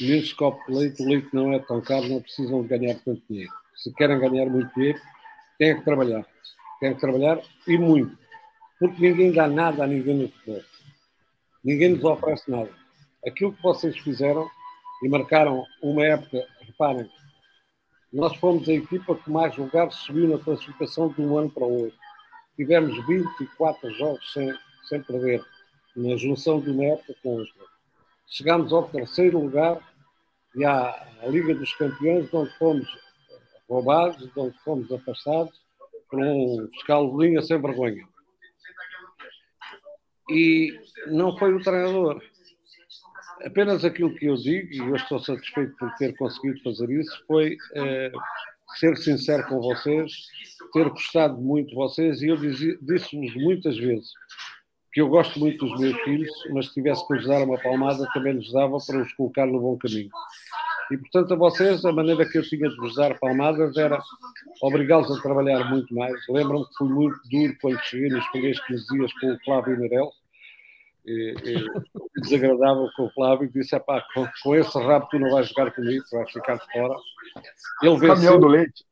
[SPEAKER 5] meninos copo de leite, o leite não é tão caro, não precisam de ganhar tanto dinheiro. Se querem ganhar muito dinheiro, têm que trabalhar. Têm que trabalhar e muito. Porque ninguém dá nada a ninguém no futebol. Ninguém nos oferece nada. Aquilo que vocês fizeram e marcaram uma época, reparem, nós fomos a equipa que mais lugares subiu na classificação de um ano para o outro. Tivemos 24 jogos sem, sem perder, na junção de uma época com outra. Chegámos ao terceiro lugar e à, à Liga dos Campeões, de onde fomos roubados, onde fomos afastados por um fiscal de linha sem vergonha. E não foi o treinador, apenas aquilo que eu digo, e eu estou satisfeito por ter conseguido fazer isso, foi eh, ser sincero com vocês, ter gostado muito de vocês, e eu disse-vos muitas vezes que eu gosto muito dos meus filhos, mas se tivesse que lhes dar uma palmada, também lhes dava para os colocar no bom caminho. E, portanto, a vocês, a maneira que eu tinha de vos dar palmadas era obrigá-los a trabalhar muito mais. Lembram-me que fui muito duro quando cheguei nos primeiros 15 dias com o Flávio Nerel, E, e, desagradável com o Flávio e disse: pá, com, com esse rabo tu não vais jogar comigo, tu vais ficar de fora.
[SPEAKER 6] Ele venceu. Caminhão do leite.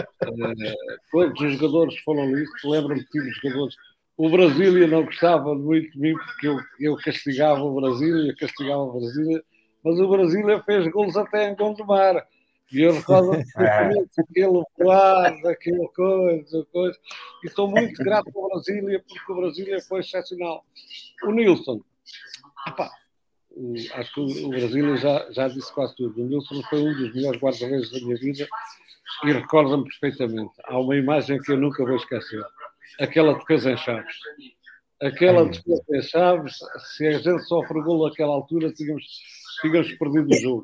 [SPEAKER 5] Uh, todos os jogadores foram isso. Lembro-me que tive jogadores. O Brasília não gostava muito de mim porque eu, eu castigava o Brasília, castigava o Brasília, mas o Brasília fez gols até em Gondomar. E eu recordo é. aquele voado, aquela coisa, coisa. E estou muito grato ao Brasília, porque o Brasília foi excepcional. O Nilson, epá, acho que o Brasília já, já disse quase tudo. O Nilson foi um dos melhores guarda-redes da minha vida e recorda-me perfeitamente. Há uma imagem que eu nunca vou esquecer: aquela defesa em Chaves. Aquela defesa em Chaves, se a gente sofre gol naquela altura, tínhamos, tínhamos perdido o jogo.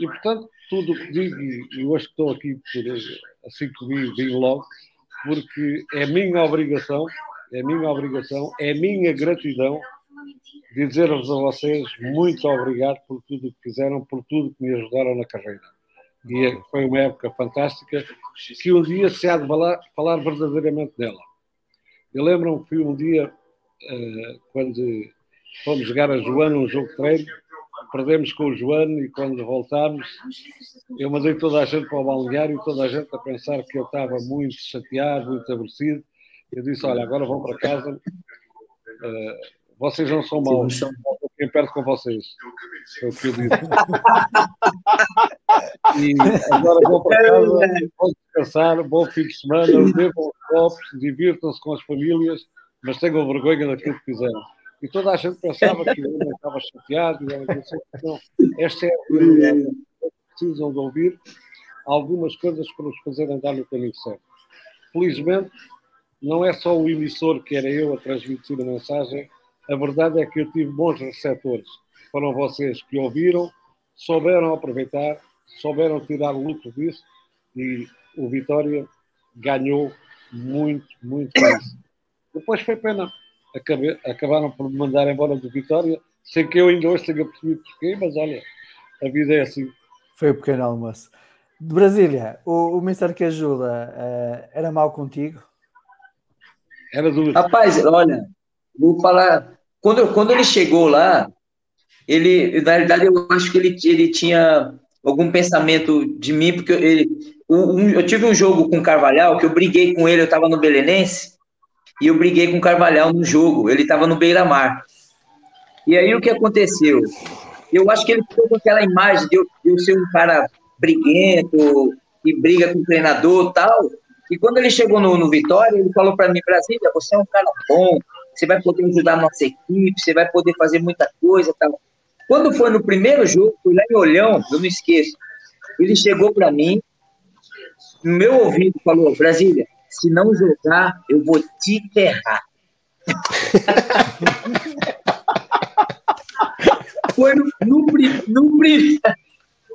[SPEAKER 5] E, portanto, tudo o que digo, e hoje estou aqui, por, assim que vi, vim logo, porque é minha obrigação, é minha obrigação, é minha gratidão dizer-vos a vocês muito obrigado por tudo que fizeram, por tudo que me ajudaram na carreira. E é, foi uma época fantástica que um dia se há de falar, falar verdadeiramente dela. Eu lembro-me que um dia, uh, quando fomos jogar a Joana um jogo de treino, perdemos com o Joano e quando voltámos, eu mandei toda a gente para o balneário e toda a gente a pensar que eu estava muito chateado, muito aborrecido. Eu disse: Olha, agora vão para casa, uh, vocês não são maus, quem perde com vocês. Foi o que eu disse. e agora vão para casa, vão descansar, bom fim de semana, bebam os copos, divirtam-se com as famílias, mas tenham vergonha daquilo que fizeram. E toda a gente pensava que eu estava chateado. E não. Esta é a realidade. Precisam de ouvir algumas coisas para nos fazer andar no caminho certo. Felizmente, não é só o emissor que era eu a transmitir a mensagem, a verdade é que eu tive bons receptores. Foram vocês que ouviram, souberam aproveitar, souberam tirar o lucro disso e o Vitória ganhou muito, muito isso. Depois foi pena acabaram por me mandar embora do Vitória, sem que eu ainda hoje tenha percebido porquê, mas olha, a vida é assim.
[SPEAKER 1] Foi o pequeno almoço. De Brasília, o, o Mister que ajuda uh, era mal contigo?
[SPEAKER 2] Era do. Rapaz, olha, vou falar. Quando, quando ele chegou lá, ele, na realidade, eu acho que ele, ele tinha algum pensamento de mim, porque ele, um, eu tive um jogo com o Carvalhal que eu briguei com ele, eu estava no Belenense, e eu briguei com o Carvalhal no jogo. Ele estava no beira-mar. E aí o que aconteceu? Eu acho que ele ficou com aquela imagem de eu, de eu ser um cara briguento, e briga com o treinador tal. E quando ele chegou no, no Vitória, ele falou para mim, Brasília, você é um cara bom, você vai poder ajudar a nossa equipe, você vai poder fazer muita coisa tal. Quando foi no primeiro jogo, fui lá em Olhão, eu não esqueço, ele chegou para mim, no meu ouvido, falou, Brasília, se não jogar, eu vou te enterrar. Foi no, no, no,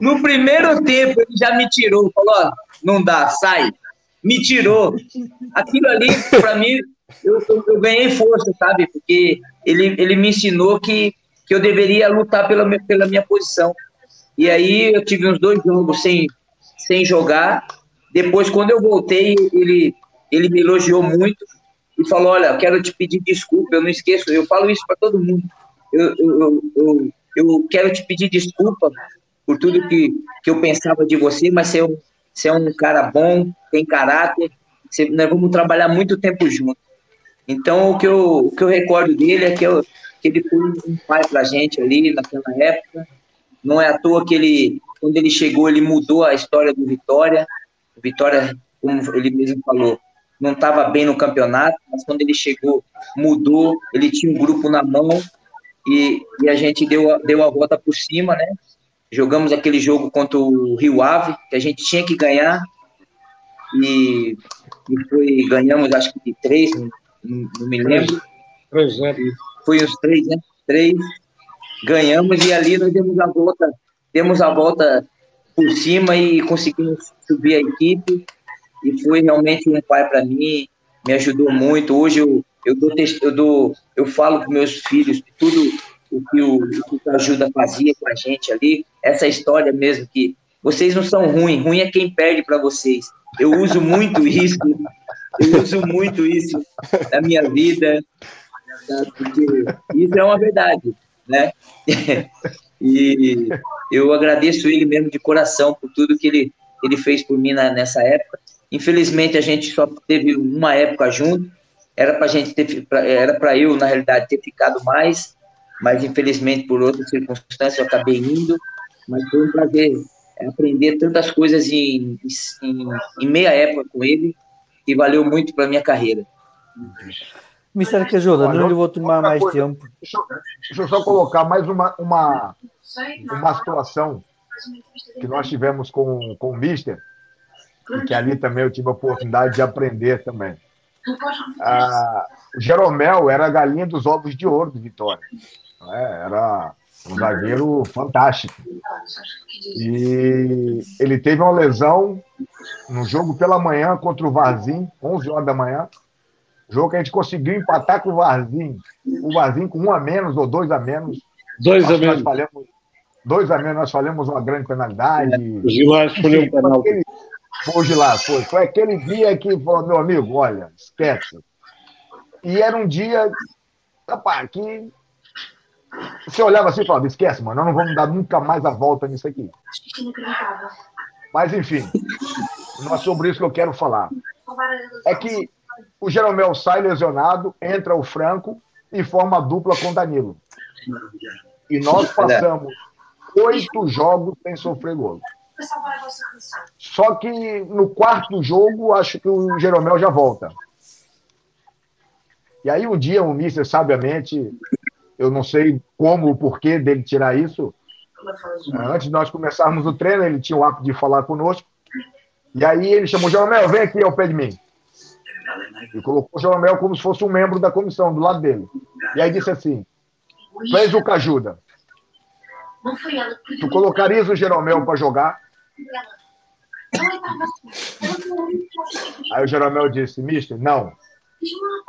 [SPEAKER 2] no, primeiro tempo, ele já me tirou, falou: ó, não dá, sai. Me tirou. Aquilo ali, para mim, eu, eu, ganhei força, sabe? Porque ele, ele me ensinou que, que eu deveria lutar pela, pela minha posição. E aí eu tive uns dois jogos sem, sem jogar. Depois, quando eu voltei, ele ele me elogiou muito e falou: Olha, quero te pedir desculpa, eu não esqueço, eu falo isso para todo mundo. Eu, eu, eu, eu, quero te pedir desculpa por tudo que, que eu pensava de você, mas você é um, você é um cara bom, tem caráter, você, nós vamos trabalhar muito tempo junto. Então, o que eu, o que eu recordo dele é que, eu, que ele foi um pai para a gente ali naquela época. Não é à toa que ele, quando ele chegou, ele mudou a história do Vitória. O Vitória, como ele mesmo falou, não estava bem no campeonato, mas quando ele chegou, mudou, ele tinha um grupo na mão e, e a gente deu a, deu a volta por cima, né? Jogamos aquele jogo contra o Rio Ave, que a gente tinha que ganhar, e, e foi, ganhamos acho que de três, não, não me lembro.
[SPEAKER 5] Três, né?
[SPEAKER 2] Foi os três, né? Três. Ganhamos e ali nós demos a volta, demos a volta por cima e conseguimos subir a equipe e foi realmente um pai para mim, me ajudou muito. Hoje eu, eu, dou, eu, dou, eu falo com meus filhos tudo o que o, o que Ajuda fazia com a gente ali, essa história mesmo que vocês não são ruins, ruim é quem perde para vocês. Eu uso muito isso, eu uso muito isso na minha vida. Porque isso é uma verdade, né? e eu agradeço ele mesmo de coração por tudo que ele, ele fez por mim na, nessa época. Infelizmente, a gente só teve uma época junto, era para gente ter, era para eu, na realidade, ter ficado mais, mas infelizmente, por outras circunstâncias, eu acabei indo, mas foi um prazer aprender tantas coisas em, em, em meia época com ele, e valeu muito para minha carreira.
[SPEAKER 1] Mister que ajuda, não lhe vou tomar mais coisa, tempo.
[SPEAKER 4] Deixa, deixa, eu só colocar mais uma, uma, uma situação que nós tivemos com, com o Mister, e que ali também eu tive a oportunidade de aprender também. Ah, o Jeromel era a galinha dos ovos de ouro do Vitória. É, era um zagueiro fantástico. E ele teve uma lesão no jogo pela manhã contra o Varzim, 11 horas da manhã. Jogo que a gente conseguiu empatar com o Varzim. O Varzim com um a menos ou dois a menos.
[SPEAKER 5] Dois a menos.
[SPEAKER 4] Falhamos, dois a menos, nós falhamos uma grande penalidade.
[SPEAKER 5] O Gilás foi um penal.
[SPEAKER 4] Foi o Gilás, foi. Foi aquele dia que falou, meu amigo, olha, esquece. E era um dia, rapaz, que você olhava assim e falava, esquece, mano, nós não vamos dar nunca mais a volta nisso aqui. Mas, enfim, não é sobre isso que eu quero falar. É que o Jeromel sai lesionado, entra o Franco e forma a dupla com Danilo. E nós passamos oito jogos sem sofrer gol. Só que no quarto jogo, acho que o Jeromel já volta. E aí um dia o Mister, sabiamente, eu não sei como, o porquê dele tirar isso. Antes de nós começarmos o treino, ele tinha o hábito de falar conosco. E aí ele chamou o Jeromel, vem aqui ao pé de mim. E colocou o Jeromel como se fosse um membro da comissão, do lado dele. E aí disse assim: fez o Cajuda. Tu colocarias o Jeromel para jogar? Aí o Jeromel disse: Mister, não.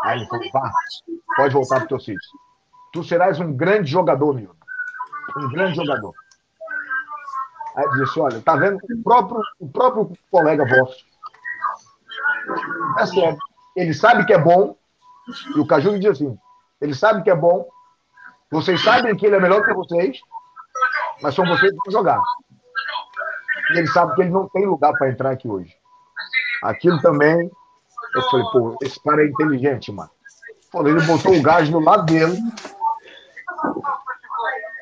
[SPEAKER 4] Aí ele falou: vá, pode voltar para o teu sítio. Tu serás um grande jogador, meu. Um grande jogador. Aí disse: olha, tá vendo? O próprio, o próprio colega vosso. É sério. Ele sabe que é bom. E o Caju diz assim: ele sabe que é bom. Vocês sabem que ele é melhor que vocês, mas são vocês que vão jogar. E ele sabe que ele não tem lugar para entrar aqui hoje. Aquilo também, eu falei, pô, esse cara é inteligente, mano. Ele botou o gás no lado dele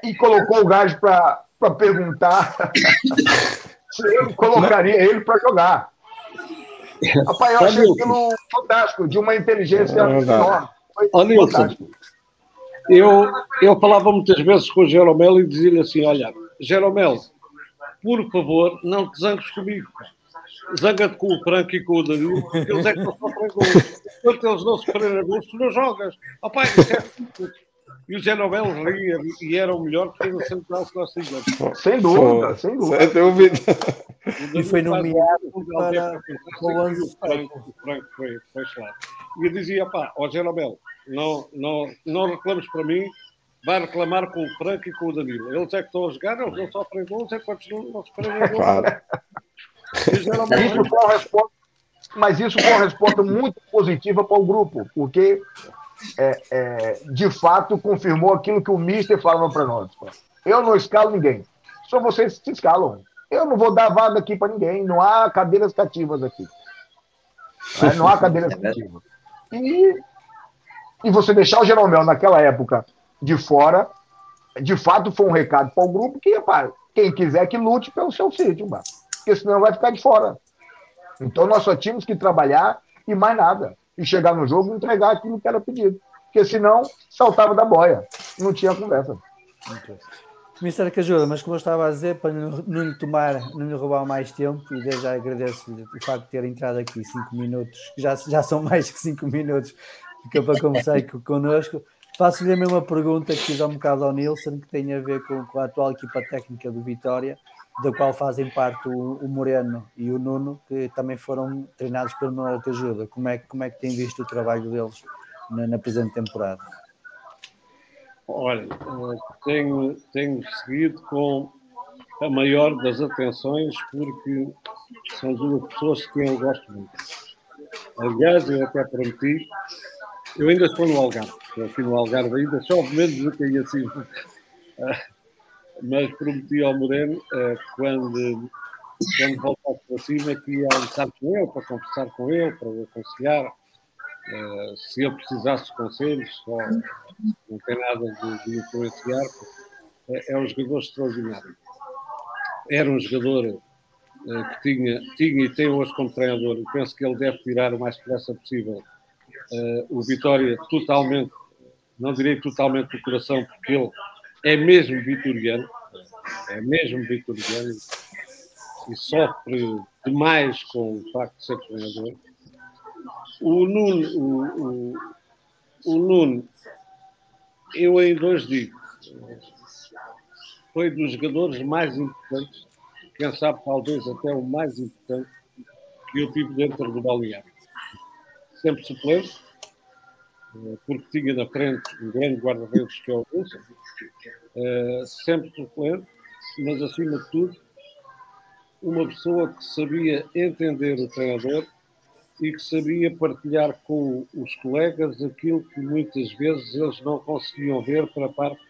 [SPEAKER 4] e colocou o gás para perguntar se eu colocaria ele para jogar. Rapaz, eu achei aquilo fantástico, de uma inteligência
[SPEAKER 5] É
[SPEAKER 4] enorme.
[SPEAKER 5] Nilson.
[SPEAKER 4] fantástico.
[SPEAKER 5] Eu, eu falava muitas vezes com o Jeromel e dizia-lhe assim: Olha, Jeromel, por favor, não te zangues comigo. Zanga-te com o Franco e com o Danilo, porque eles é que não sofrem gols. Enquanto eles não sofrerem gols, tu não jogas. Opa, isso é simples. E o Jeromel ria e era o melhor defesa central que nós tínhamos.
[SPEAKER 4] Sem dúvida, sem dúvida.
[SPEAKER 3] Sem dúvida.
[SPEAKER 1] E foi nomeado para- o
[SPEAKER 5] Franco, o Franco foi, foi excelente. E eu dizia, pá, ó Jeromel, não, não, não reclames para mim, vai reclamar com o Franco e com o Danilo. Eles é que estão a jogar, eles não sofrem gols, enquanto não, não sofrem gols.
[SPEAKER 3] Claro.
[SPEAKER 5] E Jeromel-
[SPEAKER 4] Isso resposta, mas isso foi uma resposta muito positiva para o grupo, porque é, é, de fato confirmou aquilo que o Mister falava para nós. Eu não escalo ninguém, só vocês se escalam. Eu não vou dar vaga aqui para ninguém, não há cadeiras cativas aqui. Né? Não há cadeiras cativas. E, e você deixar o Jeromel naquela época de fora, de fato foi um recado para o grupo que, pá, quem quiser que lute pelo seu sítio, pá, porque senão vai ficar de fora. Então nós só tínhamos que trabalhar e mais nada. E chegar no jogo e entregar aquilo que era pedido. Porque senão saltava da boia. Não tinha conversa.
[SPEAKER 1] Mister Cajuda, mas como eu estava a dizer, para não, lhe tomar, não lhe roubar mais tempo, e desde já agradeço-lhe o facto de ter entrado aqui cinco minutos, que já, já são mais que cinco minutos, fica para conversar aqui connosco. Faço-lhe a mesma pergunta que fiz há um bocado ao Nilson, que tem a ver com, com a atual equipa técnica do Vitória, da qual fazem parte o, o Moreno e o Nuno, que também foram treinados pelo Manuel Cajuda. Como é, que- como é que tem visto o trabalho deles na, na presente temporada?
[SPEAKER 5] Olha, eh, tenho, tenho seguido com a maior das atenções porque são duas pessoas de quem eu gosto muito. Aliás, eu até prometi, eu ainda estou no Algarve. Estou aqui no Algarve ainda, chove menos do que aí acima. Mas prometi ao Moreno, quando, quando voltasse para cima, que ia almoçar com ele, para conversar com ele, para o aconselhar. Se eu precisasse de conselhos, só não tem nada de, de influenciar, é, é um jogador extraordinário. Era um jogador que tinha, tinha e tem hoje como treinador, e penso que ele deve tirar o mais depressa possível uh, o Vitória totalmente, não direi totalmente do coração, porque ele é mesmo vitoriano, é mesmo vitoriano. E sofre demais com o facto de ser treinador. O Nuno, o, o, o Nuno, eu ainda hoje digo, foi dos jogadores mais importantes, quem sabe talvez até o mais importante que eu tive dentro do balneário. Sempre suplente, porque tinha na frente um grande guarda-redes que é o Wilson, eh, sempre suplente, mas acima de tudo, uma pessoa que sabia entender o treinador e que sabia partilhar com os colegas aquilo que muitas vezes eles não conseguiam ver pela parte,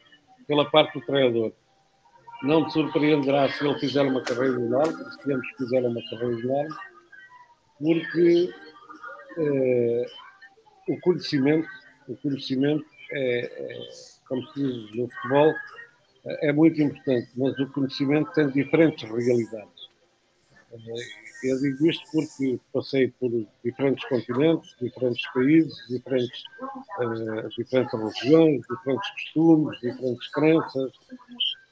[SPEAKER 5] pela parte do treinador. Não me surpreenderá se ele fizer uma carreira enorme, se temos que fizer uma carreira enorme, porque eh, o conhecimento, o conhecimento é, é, como se diz no futebol, é muito importante, mas o conhecimento tem diferentes realidades. Eh, eu digo isto porque passei por diferentes continentes, diferentes países, diferentes, uh, diferentes religiões, diferentes costumes, diferentes crenças,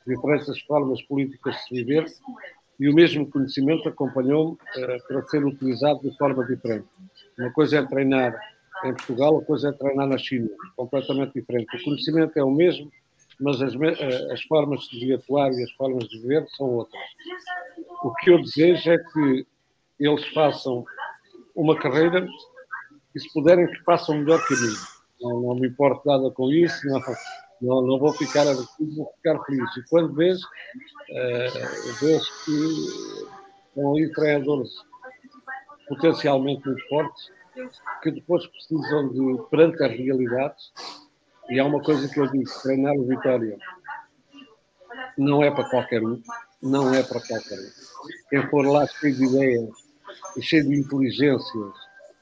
[SPEAKER 5] diferentes formas políticas de se viver e o mesmo conhecimento acompanhou-me uh, para ser utilizado de forma diferente. Uma coisa é treinar em Portugal, outra coisa é treinar na China, completamente diferente. O conhecimento é o mesmo, mas as, uh, as formas de atuar e as formas de viver são outras. O que eu desejo é que eles façam uma carreira e, se puderem, que façam o melhor caminho. Não, não me importo nada com isso, não, não, não vou ficar aborrecido, vou ficar feliz. E quando vês, uh, vês que estão ali treinadores potencialmente muito fortes, que depois precisam de, perante as realidades, e há uma coisa que eu digo, treinar o Vitória não é para qualquer um, não é para qualquer um. Quem for lá cheio de ideias e cheio de inteligências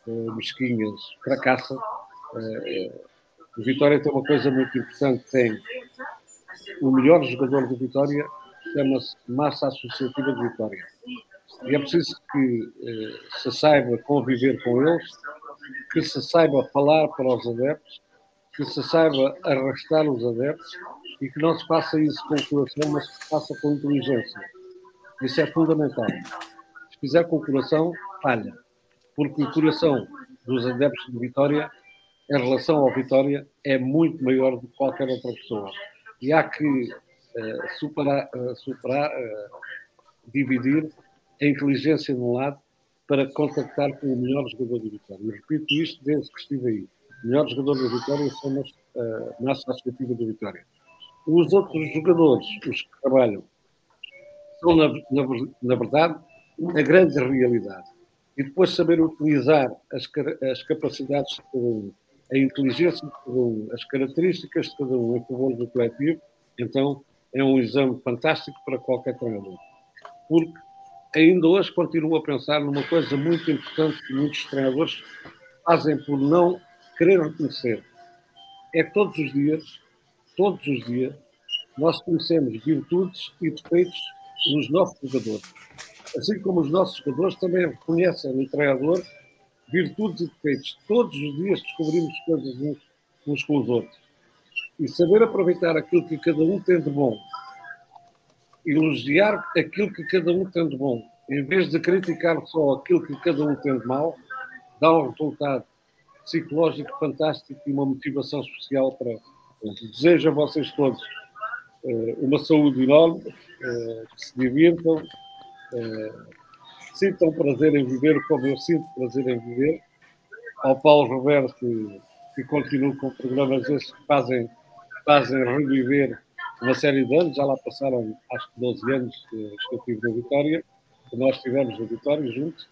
[SPEAKER 5] uh, mesquinhas, fracassa, uh, o Vitória tem uma coisa muito importante, tem o melhor jogador do Vitória, chama-se massa associativa de Vitória. E é preciso que eh, se saiba conviver com eles, que se saiba falar para os adeptos, que se saiba arrastar os adeptos e que não se faça isso com coração, mas que se faça com inteligência. Isso é fundamental. Se fizer com coração, falha. Porque o coração dos adeptos de Vitória em relação ao Vitória é muito maior do que qualquer outra pessoa. E há que uh, superar, uh, superar dividir a inteligência de um lado para contactar com o melhor jogador do Vitória. Eu repito isto desde que estive aí. O melhor jogador do Vitória somos uh, na associativa do Vitória. Os outros jogadores, os que trabalham, são, na, na, na verdade, a grande realidade. E depois saber utilizar as, as capacidades de cada um a inteligência de cada um, as características de cada um em favor do coletivo, então é um exame fantástico para qualquer treinador. Porque ainda hoje continuo a pensar numa coisa muito importante que muitos treinadores fazem por não querer reconhecer. É que todos os dias, todos os dias, nós conhecemos virtudes e defeitos nos nossos jogadores. Assim como os nossos jogadores também reconhecem no treinador virtudes e defeitos. Todos os dias descobrimos coisas uns, uns com os outros. E saber aproveitar aquilo que cada um tem de bom, elogiar aquilo que cada um tem de bom, em vez de criticar só aquilo que cada um tem de mal, dá um resultado psicológico fantástico e uma motivação especial para. Desejo a vocês todos uh, uma saúde enorme, uh, que se divirtam. Uh, sintam prazer em viver como eu sinto prazer em viver. Ao Paulo Roberto, que, que continua com programas esses que fazem, fazem reviver uma série de anos, já lá passaram acho que 12 anos que, que eu estive na Vitória, que nós estivemos na Vitória juntos,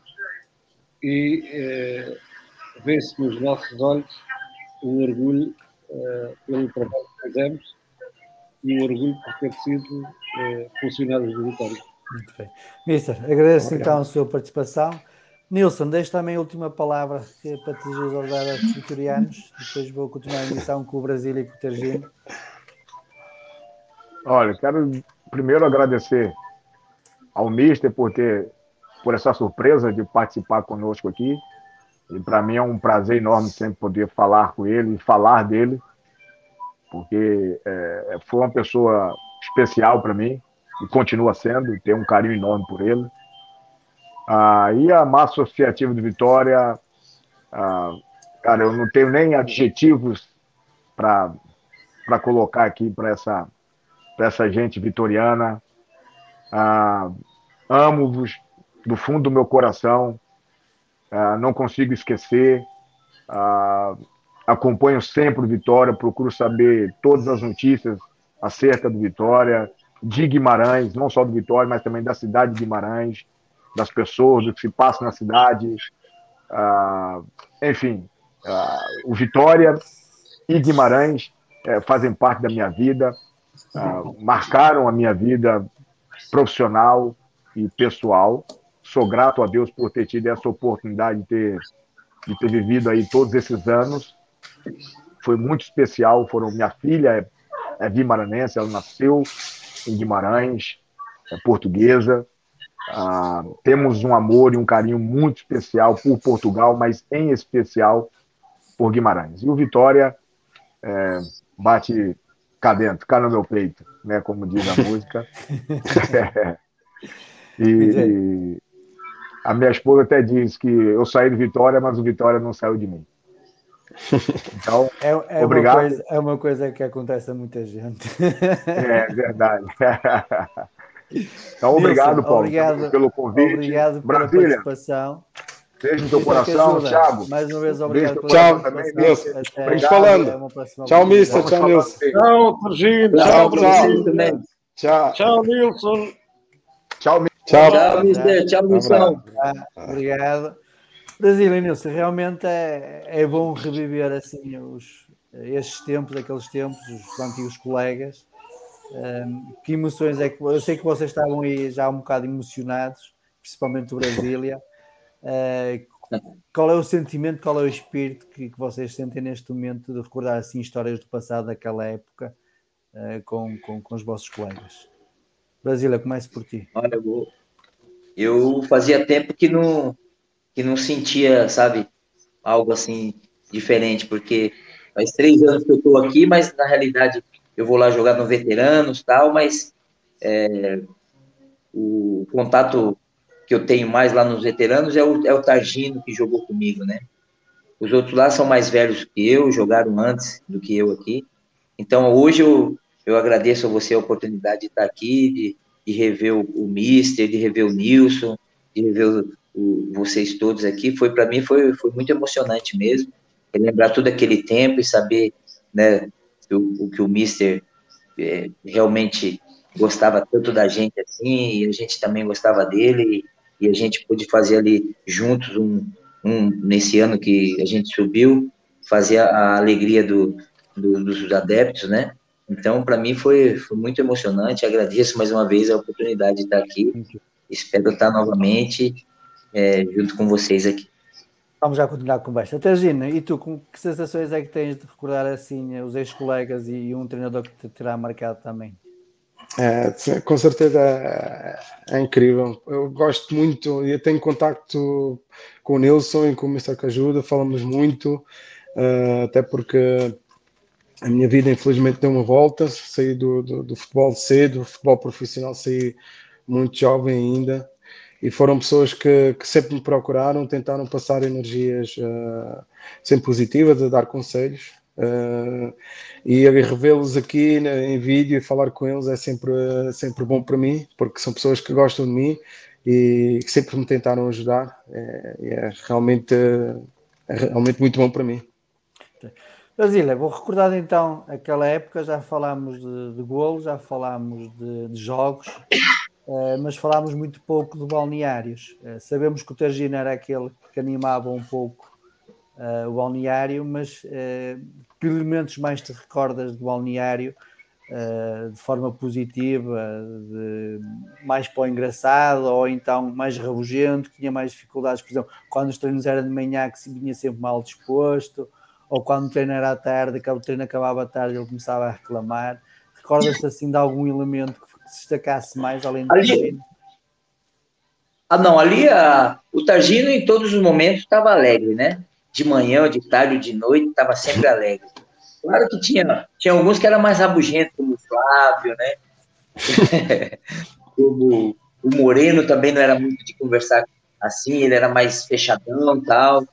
[SPEAKER 5] e eh, vê-se nos nossos olhos um orgulho uh, pelo trabalho que fizemos e o orgulho por ter sido uh, funcionários do Vitória.
[SPEAKER 1] Muito bem. Mister, agradeço Obrigado. então a sua participação. Nilson, deixe também a última palavra que é para te aos adeptos vitorianos. Depois vou continuar a emissão com o Brasil e com o Tergino.
[SPEAKER 4] Olha, quero primeiro agradecer ao Mister por ter por essa surpresa de participar conosco aqui. E para mim é um prazer enorme sempre poder falar com ele e falar dele, porque é, foi uma pessoa especial para mim e continua sendo, tenho um carinho enorme por ele. Ah, e a massa associativa de Vitória, ah, cara, eu não tenho nem adjetivos para colocar aqui para essa, essa gente vitoriana. Ah, amo-vos do fundo do meu coração, ah, não consigo esquecer. Ah, acompanho sempre o Vitória, procuro saber todas as notícias acerca do Vitória de Guimarães, não só do Vitória, mas também da cidade de Guimarães, das pessoas, do que se passa na cidade. Ah, enfim, ah, o Vitória e Guimarães eh, fazem parte da minha vida, ah, marcaram a minha vida profissional e pessoal. Sou grato a Deus por ter tido essa oportunidade de ter, de ter vivido aí todos esses anos. Foi muito especial. Foram minha filha é, é guimaranense, ela nasceu em Guimarães, é portuguesa. Ah, temos um amor e um carinho muito especial por Portugal, mas em especial por Guimarães. E o Vitória é, bate cá dentro, cá no meu peito, né, como diz a música. e a minha esposa até diz que eu saí do Vitória, mas o Vitória não saiu de mim. Então,
[SPEAKER 1] é, é obrigado. Uma coisa, é uma coisa que acontece a muita gente.
[SPEAKER 4] É verdade. Então, obrigado, Paulo,
[SPEAKER 1] obrigado,
[SPEAKER 4] pelo convite.
[SPEAKER 1] Obrigado pela Brasília. participação.
[SPEAKER 4] Beijo no teu coração, Thiago.
[SPEAKER 1] Mais uma vez, obrigado.
[SPEAKER 3] Tchau, Nilson. Estamos falando. Tchau, Mister. Tchau, Nilson.
[SPEAKER 5] Tchau, Turgino.
[SPEAKER 4] Tchau, tchau.
[SPEAKER 5] Tchau, tchau, Nilson.
[SPEAKER 4] Tchau,
[SPEAKER 2] Tchau, tchau, Mister. Tchau, Nilson.
[SPEAKER 1] Obrigado. Brasil, Nilson, realmente é, é bom reviver assim os, estes tempos, aqueles tempos, os antigos colegas. Um, que emoções é que eu sei que vocês estavam aí já um bocado emocionados, principalmente o Brasília. Uh, qual é o sentimento, qual é o espírito que, que, vocês sentem neste momento de recordar assim histórias do passado daquela época uh, com, com, com, os vossos colegas? Brasília, comece por ti.
[SPEAKER 2] Olha, eu, eu fazia tempo que não que não sentia, sabe, algo assim diferente, porque faz três anos que eu estou aqui, mas na realidade eu vou lá jogar no veteranos tal, mas é, o contato que eu tenho mais lá nos veteranos é o, é o Targino que jogou comigo, né? Os outros lá são mais velhos que eu, jogaram antes do que eu aqui. Então hoje eu, eu agradeço a você a oportunidade de estar aqui, de, de rever o, o Mister, de rever o Nilson, de rever o, o, vocês todos aqui. Foi para mim foi, foi muito emocionante mesmo. Lembrar todo aquele tempo e saber, né, o, o que o Mister é, realmente gostava tanto da gente assim, e a gente também gostava dele, e, e a gente pôde fazer ali juntos um, um, nesse ano que a gente subiu, fazer a alegria do, do dos adeptos, né? Então, para mim foi, foi muito emocionante. Agradeço mais uma vez a oportunidade de estar aqui. Espero estar novamente é, junto com vocês aqui.
[SPEAKER 1] Vamos já continuar a conversa. Tergina, e tu, com que sensações é que tens de recordar assim os ex-colegas e um treinador que te terá marcado também?
[SPEAKER 3] É, com certeza é, é, incrível. Eu gosto muito e tenho contacto com o Nilson e com o Mr. Cajuda, falamos muito, uh, até porque a minha vida infelizmente deu uma volta, saí do, do, do futebol cedo, futebol profissional saí muito jovem ainda, e foram pessoas que, que, sempre me procuraram, tentaram passar energias uh, sempre positivas, a dar conselhos. Uh, e revê-los aqui em vídeo e falar com eles é sempre, sempre bom para mim, porque são pessoas que gostam de mim e que sempre me tentaram ajudar. É, é realmente, é realmente muito bom para mim.
[SPEAKER 1] Brasília, vou recordar então aquela época, já falámos de, de golos, já falámos de, de jogos, Uh, mas falámos muito pouco de balneários. Uh, sabemos que o Targino era aquele que animava um pouco uh, o balneário, mas uh, que elementos mais te recordas do balneário uh, de forma positiva, de, mais para o engraçado, ou então mais rabugento, que tinha mais dificuldades, por exemplo, quando os treinos eram de manhã, que se vinha sempre mal disposto, ou quando o treino era à tarde, que o treino acabava à tarde, ele começava a reclamar. Recordas-te assim de algum elemento que se destacasse mais além do
[SPEAKER 2] ali, Ah, não, ali a, o Targino em todos os momentos estava alegre, né? De manhã, de tarde, de noite, estava sempre alegre. Claro que tinha, tinha alguns que eram mais rabugentos, como o Flávio, né? como o Moreno também não era muito de conversar assim, ele era mais fechadão tal.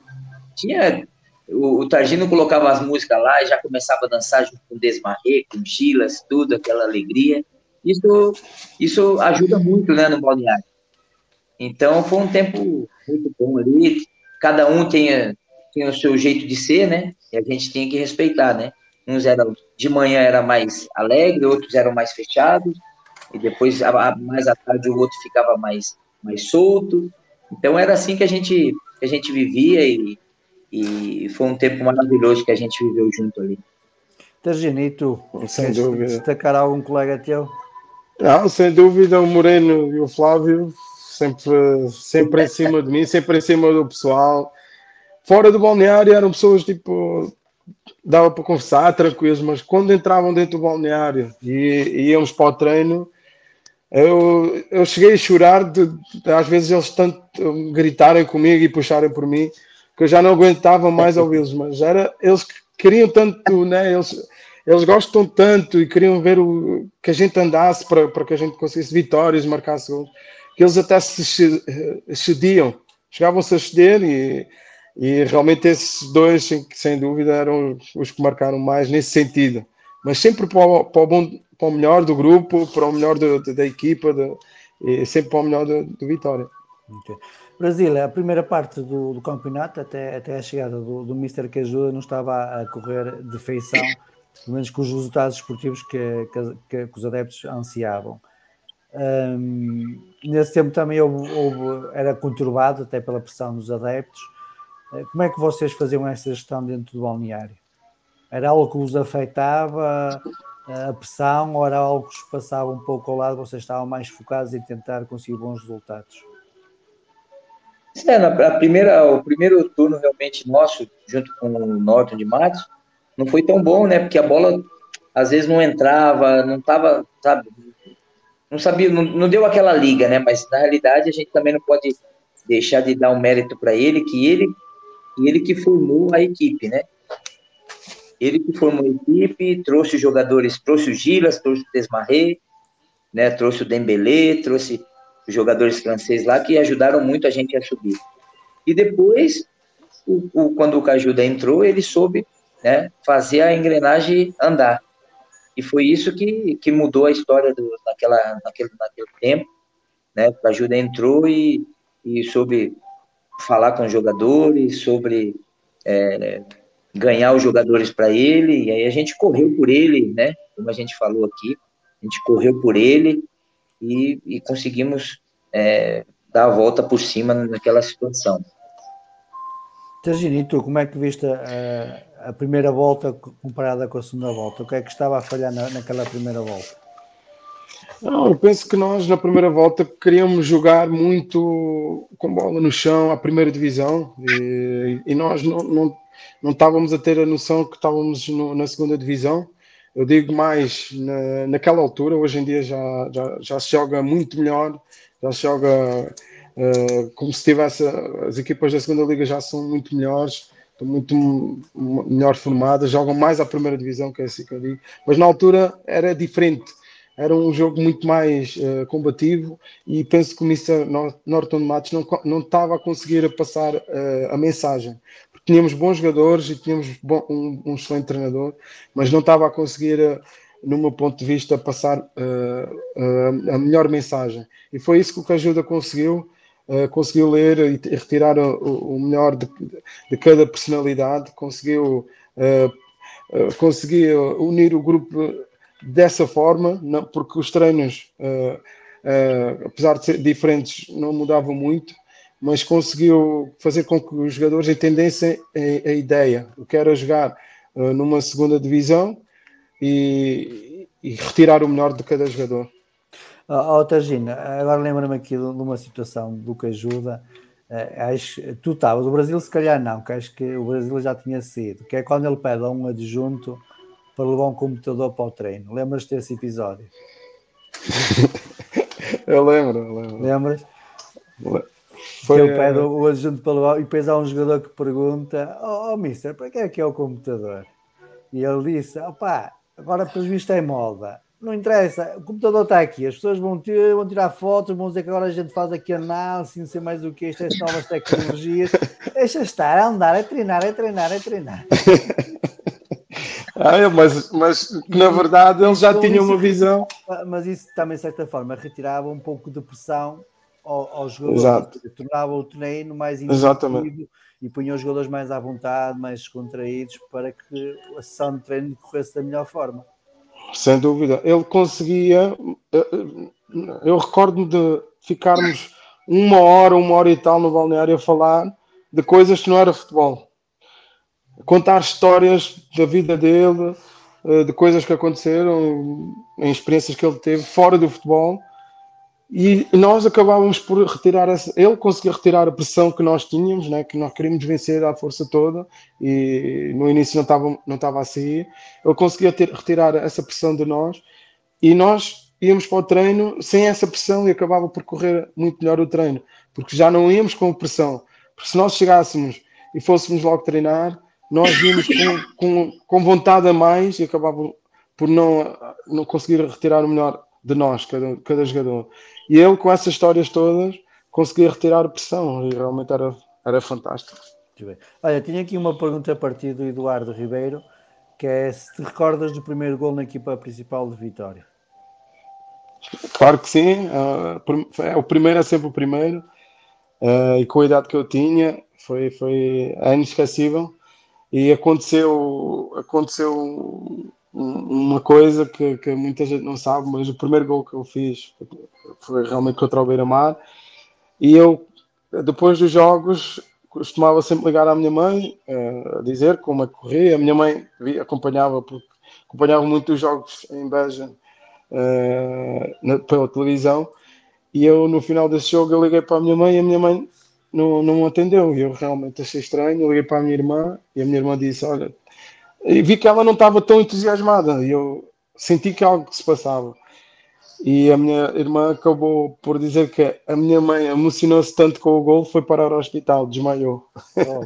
[SPEAKER 2] Tinha. O, o Targino colocava as músicas lá e já começava a dançar junto com Desmarre, com Gilas, tudo, aquela alegria. Isso, isso ajuda muito né, no balneário. Então foi um tempo muito bom ali. Cada um tinha, tinha o seu jeito de ser, né? E a gente tinha que respeitar, né? Uns eram de manhã era mais alegre, outros eram mais fechados, e depois mais à tarde o outro ficava mais mais solto. Então era assim que a gente que a gente vivia e, e foi um tempo maravilhoso que a gente viveu junto ali.
[SPEAKER 1] Targinito, sem dúvida. destacar algum colega teu?
[SPEAKER 3] Não, sem dúvida, o Moreno e o Flávio sempre, sempre em cima de mim, sempre em cima do pessoal. Fora do balneário eram pessoas tipo. dava para conversar tranquilos, mas quando entravam dentro do balneário e, e íamos para o treino, eu, eu cheguei a chorar de, de, às vezes eles tanto gritarem comigo e puxarem por mim que eu já não aguentava mais ouvi-los, mas era eles que queriam tanto, né? Eles, eles gostam tanto e queriam ver o, que a gente andasse para, para que a gente conseguisse vitórias, marcasse gols, que eles até se cediam, chegavam-se a ceder e e realmente esses dois, sem dúvida, eram os que marcaram mais nesse sentido. Mas sempre para o, para o, bom, para o melhor do grupo, para o melhor do, da equipa, e sempre para o melhor do, do Vitória.
[SPEAKER 1] Okay. Brasil, a primeira parte do, do, campeonato, até, até a chegada do, do Mister que ajuda, não estava a correr de feição, pelo menos com os resultados esportivos que, que, que os adeptos ansiavam. Um, nesse tempo também houve, houve, era conturbado, até pela pressão dos adeptos. Eh, como é que vocês faziam essa gestão dentro do balneário? Era algo que os afetava eh, a pressão ou era algo que os passava um pouco ao lado, vocês estavam mais focados em tentar conseguir bons resultados?
[SPEAKER 2] É, na, primeira, o primeiro turno realmente nosso, junto com o Norton de Matos, não foi tão bom, né? Porque a bola às vezes não entrava, não estava, sabe? Não sabia, não, não deu aquela liga, né? Mas na realidade a gente também não pode deixar de dar um mérito para ele, que ele e ele que formou a equipe, né? Ele que formou a equipe, trouxe os jogadores, trouxe o Gilas, trouxe o Desmarre, né? Trouxe o Dembélé, trouxe os jogadores franceses lá que ajudaram muito a gente a subir. E depois, o, o, quando o Cajuda entrou, ele soube né, fazer a engrenagem andar. E foi isso que, que mudou a história do, naquela, naquele, naquele tempo. Né? O Cajuda entrou e, e soube falar com os jogadores, sobre é, ganhar os jogadores para ele, e aí a gente correu por ele, né? Como a gente falou aqui, a gente correu por ele e, e conseguimos é, dar a volta por cima naquela situação.
[SPEAKER 1] Targinito, como é que viste a, a, primeira volta comparada com a segunda volta? O que é que estava a falhar na, naquela primeira volta?
[SPEAKER 3] Não, eu penso que nós na primeira volta queríamos jogar muito com bola no chão, a primeira divisão, e, e nós não, não, não, estávamos a ter a noção que estávamos no, na segunda divisão. Eu digo mais na, naquela altura, hoje em dia já, já, já se joga muito melhor, já se joga uh, como se tivesse as equipas da segunda liga já são muito melhores, estão muito melhor formadas, jogam mais a primeira divisão, que é assim que eu digo, mas na altura era diferente era um jogo muito mais uh, combativo e penso que o Mr. Norton Matos não, não estava a conseguir passar uh, a mensagem. Porque tínhamos bons jogadores e tínhamos bom, um, um, excelente treinador, mas não estava a conseguir, uh, no meu ponto de vista, passar a melhor mensagem. E foi isso que o Cajuda conseguiu. conseguiu ler e, retirar o, o melhor de, de, cada personalidade, conseguiu, conseguiu unir o grupo dessa forma, não, porque os treinos, uh, uh, apesar de ser diferentes, não mudavam muito. mas conseguiu fazer com que os jogadores entendessem a, a ideia, o que era jogar uh, numa segunda divisão e, e, retirar o melhor de cada jogador.
[SPEAKER 1] Oh, oh agora lembra-me aqui de uma situação do que ajuda. Uh, acho, tu estavas, o Brasil se calhar não, que acho que o Brasil já tinha sido, que é quando ele pede a um adjunto para levar um computador para o treino. Lembras-te desse episódio?
[SPEAKER 3] eu lembro, eu lembro.
[SPEAKER 1] Lembras? Foi, ele pede o adjunto para levar e depois há um jogador que pergunta: Oh, oh mister, para que é que é o computador? E ele disse: opá, agora pelo visto é moda. Não interessa, o computador está aqui, as pessoas vão, ter, vão tirar fotos, vão dizer que agora a gente faz aqui análise, não sei mais o que, estas novas tecnologias. Deixa estar, a andar, a treinar, a treinar, a treinar.
[SPEAKER 3] Ah, mas, mas na verdade ele já tinha uma visão.
[SPEAKER 1] Mas isso também, de certa forma, retirava um pouco de pressão aos jogadores, Exato. tornava o treino mais
[SPEAKER 3] intuitivo
[SPEAKER 1] e punha os jogadores mais à vontade, mais descontraídos, para que a sessão de treino decorresse da melhor forma.
[SPEAKER 3] Sem dúvida. Ele conseguia. Eu recordo-me de ficarmos uma hora, uma hora e tal no balneário a falar de coisas que não era futebol. Contar histórias da vida dele, eh, de coisas que aconteceram, em experiências que ele teve fora do futebol e nós acabávamos por retirar essa, ele conseguia retirar a pressão que nós tínhamos, né, que nós queríamos vencer à força toda e no início não estava não estava assim. Ele conseguia ter, retirar essa pressão de nós e nós íamos para o treino sem essa pressão e acabava por correr muito melhor o treino, porque já não íamos com pressão. Porque se nós chegássemos e fôssemos logo treinar, nós íamos com, com, com vontade a mais e acabava por não, não conseguir retirar o melhor de nós, cada, cada jogador. E ele, com essas histórias todas, conseguia retirar a pressão e realmente era, era fantástico.
[SPEAKER 1] Olha, tinha aqui uma pergunta a partir do Eduardo Ribeiro, que é se te recordas do primeiro gol na equipa principal de Vitória?
[SPEAKER 3] Claro que sim, uh, o primeiro é sempre o primeiro, uh, e com a idade que eu tinha, foi, foi é inesquecível. E aconteceu, aconteceu uma coisa que, que, muita gente não sabe, mas o primeiro gol que eu fiz foi realmente contra o Beira-Mar. E eu, depois dos jogos, costumava sempre ligar à minha mãe a dizer como é que corria. A minha mãe acompanhava, porque acompanhava muito os jogos em Beja na, pela televisão. E eu, no final desse jogo, eu liguei para a minha mãe e a minha mãe não, não atendeu. E eu realmente achei estranho. Eu liguei para a minha irmã e a minha irmã disse: Olha e vi que ela não estava tão entusiasmada e eu senti que algo se passava. E a minha irmã acabou por dizer que a minha mãe emocionou-se tanto com o gol, foi parar ao hospital, desmaiou. Oh,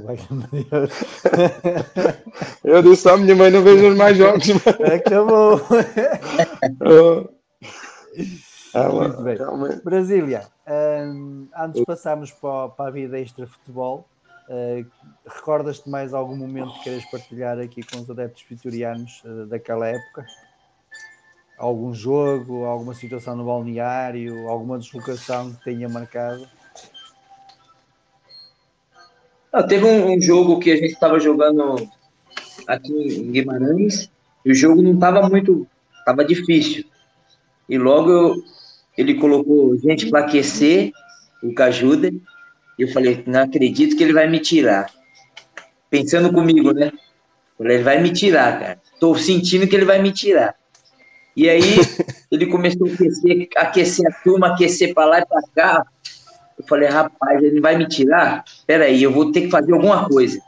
[SPEAKER 3] eu disse à minha mãe: não vejo mais jogos.
[SPEAKER 1] Acabou.
[SPEAKER 3] oh.
[SPEAKER 1] Muito bem. Brasília, um, antes de passarmos para, para a vida extra-futebol, Uh, Recordas-te mais algum momento que queres partilhar aqui com os adeptos vitorianos uh, daquela época? Algum jogo, alguma situação no balneário, alguma deslocação que tenha marcado?
[SPEAKER 2] Ah, teve um, um, jogo que a gente estava jogando aqui em Guimarães e o jogo não estava muito, estava difícil. E logo eu, ele colocou gente para aquecer o Cajuda e eu falei, não acredito que ele vai me tirar. Pensando comigo, né? Falei, ele vai me tirar, cara. Tô sentindo que ele vai me tirar. E aí ele começou a aquecer, aquecer a turma, aquecer para lá e para cá. Eu falei, rapaz, ele vai me tirar? Peraí, eu vou ter que fazer alguma coisa.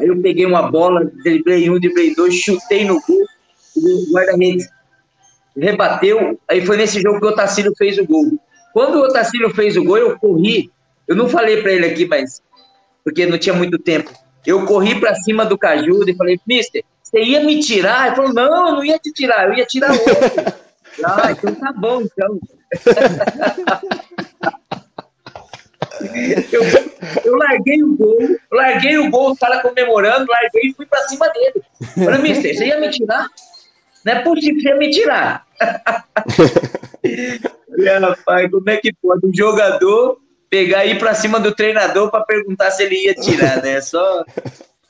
[SPEAKER 2] Aí eu peguei uma bola, driblei um, driblei dois, chutei no gol, o guarda-redes rebateu, aí foi nesse jogo que o Otacílio fez o gol. Quando o Otacílio fez o gol, eu corri eu não falei para ele aqui, mas porque não tinha muito tempo. Eu corri para cima do Cajudo e falei, mister, você ia me tirar? Ele falou, não, eu não ia te tirar, eu ia tirar outro. ah, então tá bom, então. eu, eu, larguei o gol, larguei o gol, o cara comemorando, larguei e fui para cima dele. Falei, mister, você ia me tirar? Não é possível me tirar. Falei, rapaz, como é que pode? Um jogador pegar e ir para cima do treinador para perguntar se ele ia tirar, né? É só,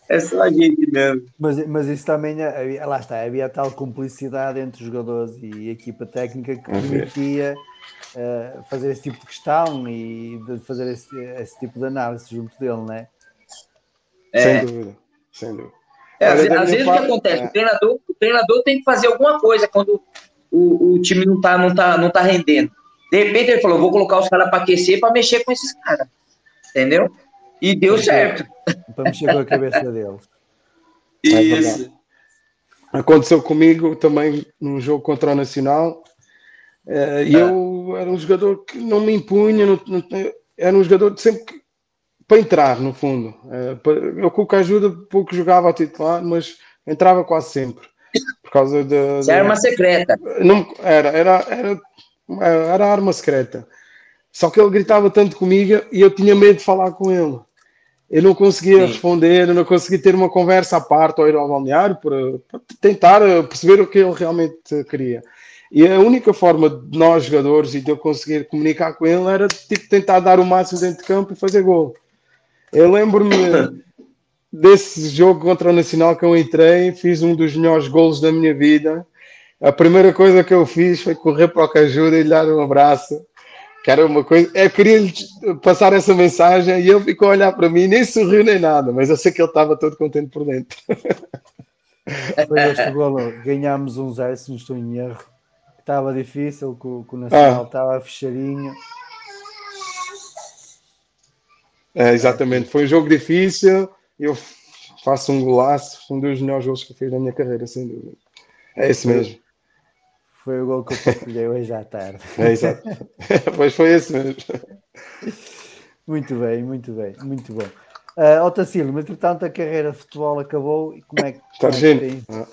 [SPEAKER 2] é só a gente mesmo.
[SPEAKER 1] Mas, mas isso também, lá está, havia tal cumplicidade entre os jogadores e a equipa técnica que permitia uh, fazer esse tipo de questão e de fazer esse, esse tipo de análise junto dele, não é?
[SPEAKER 3] é. Sem dúvida, sem dúvida.
[SPEAKER 2] É, às, às vezes o que acontece? É. O, treinador, o treinador tem que fazer alguma coisa quando o, o time não está não tá, não tá rendendo. De repente ele falou: vou colocar os caras para aquecer para mexer com esses caras. Entendeu? E deu certo.
[SPEAKER 1] Para mexer com a cabeça deles.
[SPEAKER 3] Isso. Aconteceu comigo também num jogo contra o Nacional. Eh, e eu era um jogador que não me impunha, não, não, era um jogador de sempre para entrar, no fundo. Eh, eu com o ajuda pouco jogava a titular, mas entrava quase sempre. Por causa de.
[SPEAKER 2] de... arma secreta.
[SPEAKER 3] Não, era, era, era, era arma secreta. Só que ele gritava tanto comigo e eu tinha medo de falar com ele. Eu não conseguia Sim. responder, eu não conseguia ter uma conversa à parte ou ir ao balneário para, para tentar perceber o que ele realmente queria. E a única forma de nós jogadores e de eu conseguir comunicar com ele era tipo tentar dar o máximo dentro de campo e fazer gol. Eu lembro-me desse jogo contra o Nacional que eu entrei, fiz um dos melhores golos da minha vida. A primeira coisa que eu fiz foi correr para o Cajuda e lhe dar um abraço. Que era uma coisa. Eu queria lhe passar essa mensagem e ele ficou a olhar para mim, nem sorriu nem nada, mas eu sei que ele estava todo contente por dentro.
[SPEAKER 1] Foi este golo. Ganhámos um zero, se não estou em erro. Estava difícil, que o, o Nacional ah. estava fechadinho.
[SPEAKER 3] É, exatamente, foi um jogo difícil eu faço um golaço, um dos melhores gols que eu fiz na minha carreira, sem dúvida. É esse mesmo.
[SPEAKER 1] Foi o gol que eu partilhei hoje à tarde.
[SPEAKER 3] É, exato. pois foi esse mesmo.
[SPEAKER 1] Muito bem, muito bem, muito bom. Uh, Otacílio, mas entretanto a carreira de futebol acabou e como é que.
[SPEAKER 3] Está gente. É ah.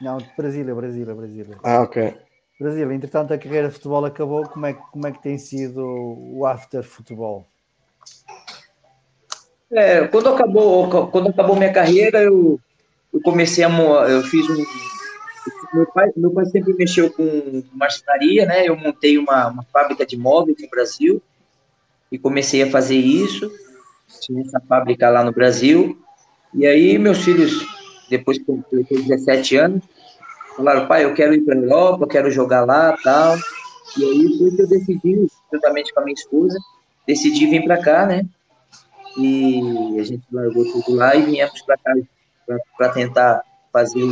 [SPEAKER 1] Não, Brasília, Brasília, Brasília.
[SPEAKER 3] Ah, ok.
[SPEAKER 1] Brasília, entretanto a carreira de futebol acabou, como é, como é que tem sido o after futebol?
[SPEAKER 2] É, quando acabou, quando acabou minha carreira, eu, eu comecei a eu fiz um meu pai, meu pai sempre mexeu com marcenaria, né? Eu montei uma, uma fábrica de móveis no Brasil e comecei a fazer isso. Tinha essa fábrica lá no Brasil. E aí meus filhos, depois que eu tinha 17 anos, falaram, pai, eu quero ir para a Europa, eu quero jogar lá, tal. E aí foi que eu decidi, juntamente com a minha esposa, decidi vir para cá, né? E a gente largou tudo lá e viemos para cá para tentar fazer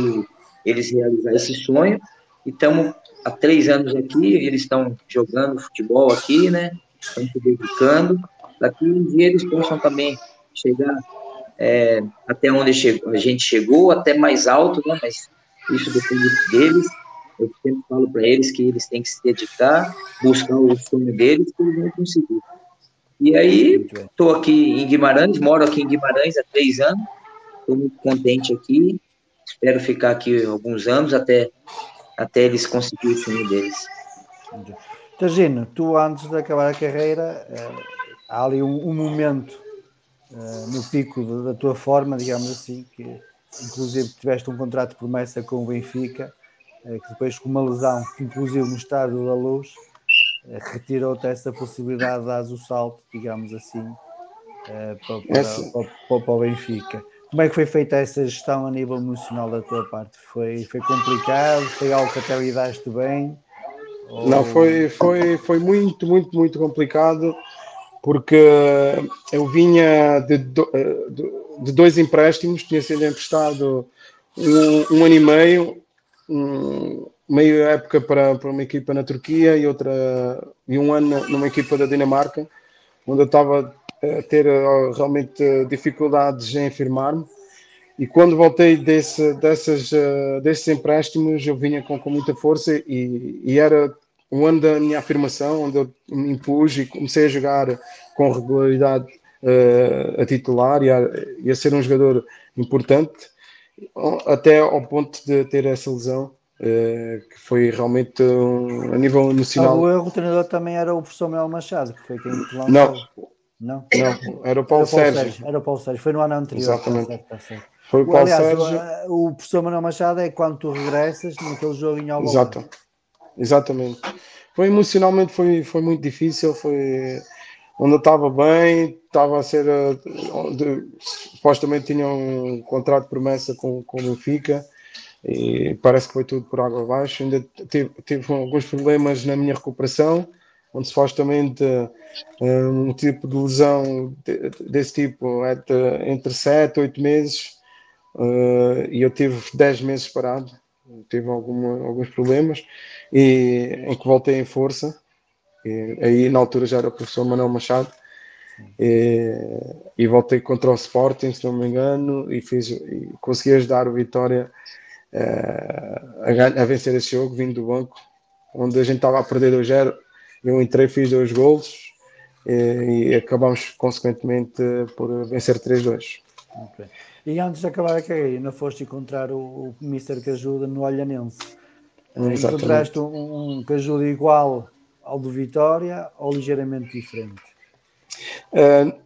[SPEAKER 2] eles realizar esse sonho. E estamos há três anos aqui, eles estão jogando futebol aqui, né? Estão se dedicando. Daqui um dia eles possam também chegar é, até onde a gente chegou, até mais alto, né? Mas isso depende deles. Eu sempre falo para eles que eles têm que se dedicar, buscar o sonho deles, que eles vão conseguir. E aí, estou aqui em Guimarães, moro aqui em Guimarães há três anos, estou muito contente aqui, espero ficar aqui alguns anos até, até eles conseguirem o sonho deles.
[SPEAKER 1] Tagino, tu antes de acabar a carreira, eh, há ali um, um momento uh, no pico da tua forma, digamos assim, que inclusive tiveste um contrato de promessa com o Benfica, uh, que depois com uma lesão, inclusive no estádio da Luz, retirou-te essa possibilidade de dar o salto, digamos assim, eh, para, para, para, para, o Benfica. Como é que foi feita essa gestão a nível emocional da tua parte? Foi, foi complicado? Foi algo que até lidaste bem?
[SPEAKER 3] Ou... Não, foi, foi, foi muito, muito, muito complicado porque eu vinha de, de dois empréstimos, tinha sido emprestado um, um ano e meio, um, meio época para, para uma equipa na Turquia e outra e um ano numa equipa da Dinamarca, onde eu estava a ter eh, realmente dificuldades em firmar-me. E quando voltei desse, dessas, uh, desses empréstimos, eu vinha com, com muita força e, e, era um ano da minha afirmação, onde eu me impus e comecei a jogar com regularidade uh, a titular e a, e a ser um jogador importante, até ao ponto de ter essa lesão que foi realmente um, a nível nacional.
[SPEAKER 1] O erro, o treinador também era o professor Manuel Machado, que foi quem
[SPEAKER 3] lançou. Não, não, não, era o Paulo, era o Paulo Sérgio. Sérgio.
[SPEAKER 1] Era o Paulo Sérgio, foi no ano anterior.
[SPEAKER 3] Exatamente. Tá certo, tá certo. Foi o Paulo Aliás, Sérgio.
[SPEAKER 1] O, o professor Manuel Machado é quando tu regressas naquele jogo em Alba.
[SPEAKER 3] Exato. Exatamente. Foi emocionalmente foi, foi muito difícil, foi onde eu estava bem, estava a ser onde, supostamente tinha um contrato de promessa com, com o Benfica e parece que foi tudo por água abaixo. Ainda tive, tive alguns problemas na minha recuperação, onde supostamente um tipo de lesão desse tipo é de, entre 7 e 8 meses, uh, e eu tive 10 meses parado, tive alguma, alguns problemas, e em que voltei em força, e, aí na altura já era o professor Manuel Machado, e, e, voltei contra o Sporting, se não me engano, e, fiz, e consegui ajudar o Vitória a, a, vencer esse jogo, vindo do banco, onde a gente estava a perder 2-0, eu entrei, fiz dois golos, e, e acabamos consequentemente por vencer 3-2.
[SPEAKER 1] Okay. E antes de acabar a carreira, ainda foste encontrar o, o Mister Cajuda no Olhanense. Exatamente. Encontraste um, um Cajuda igual ao do Vitória ou ligeiramente diferente?
[SPEAKER 3] Uh,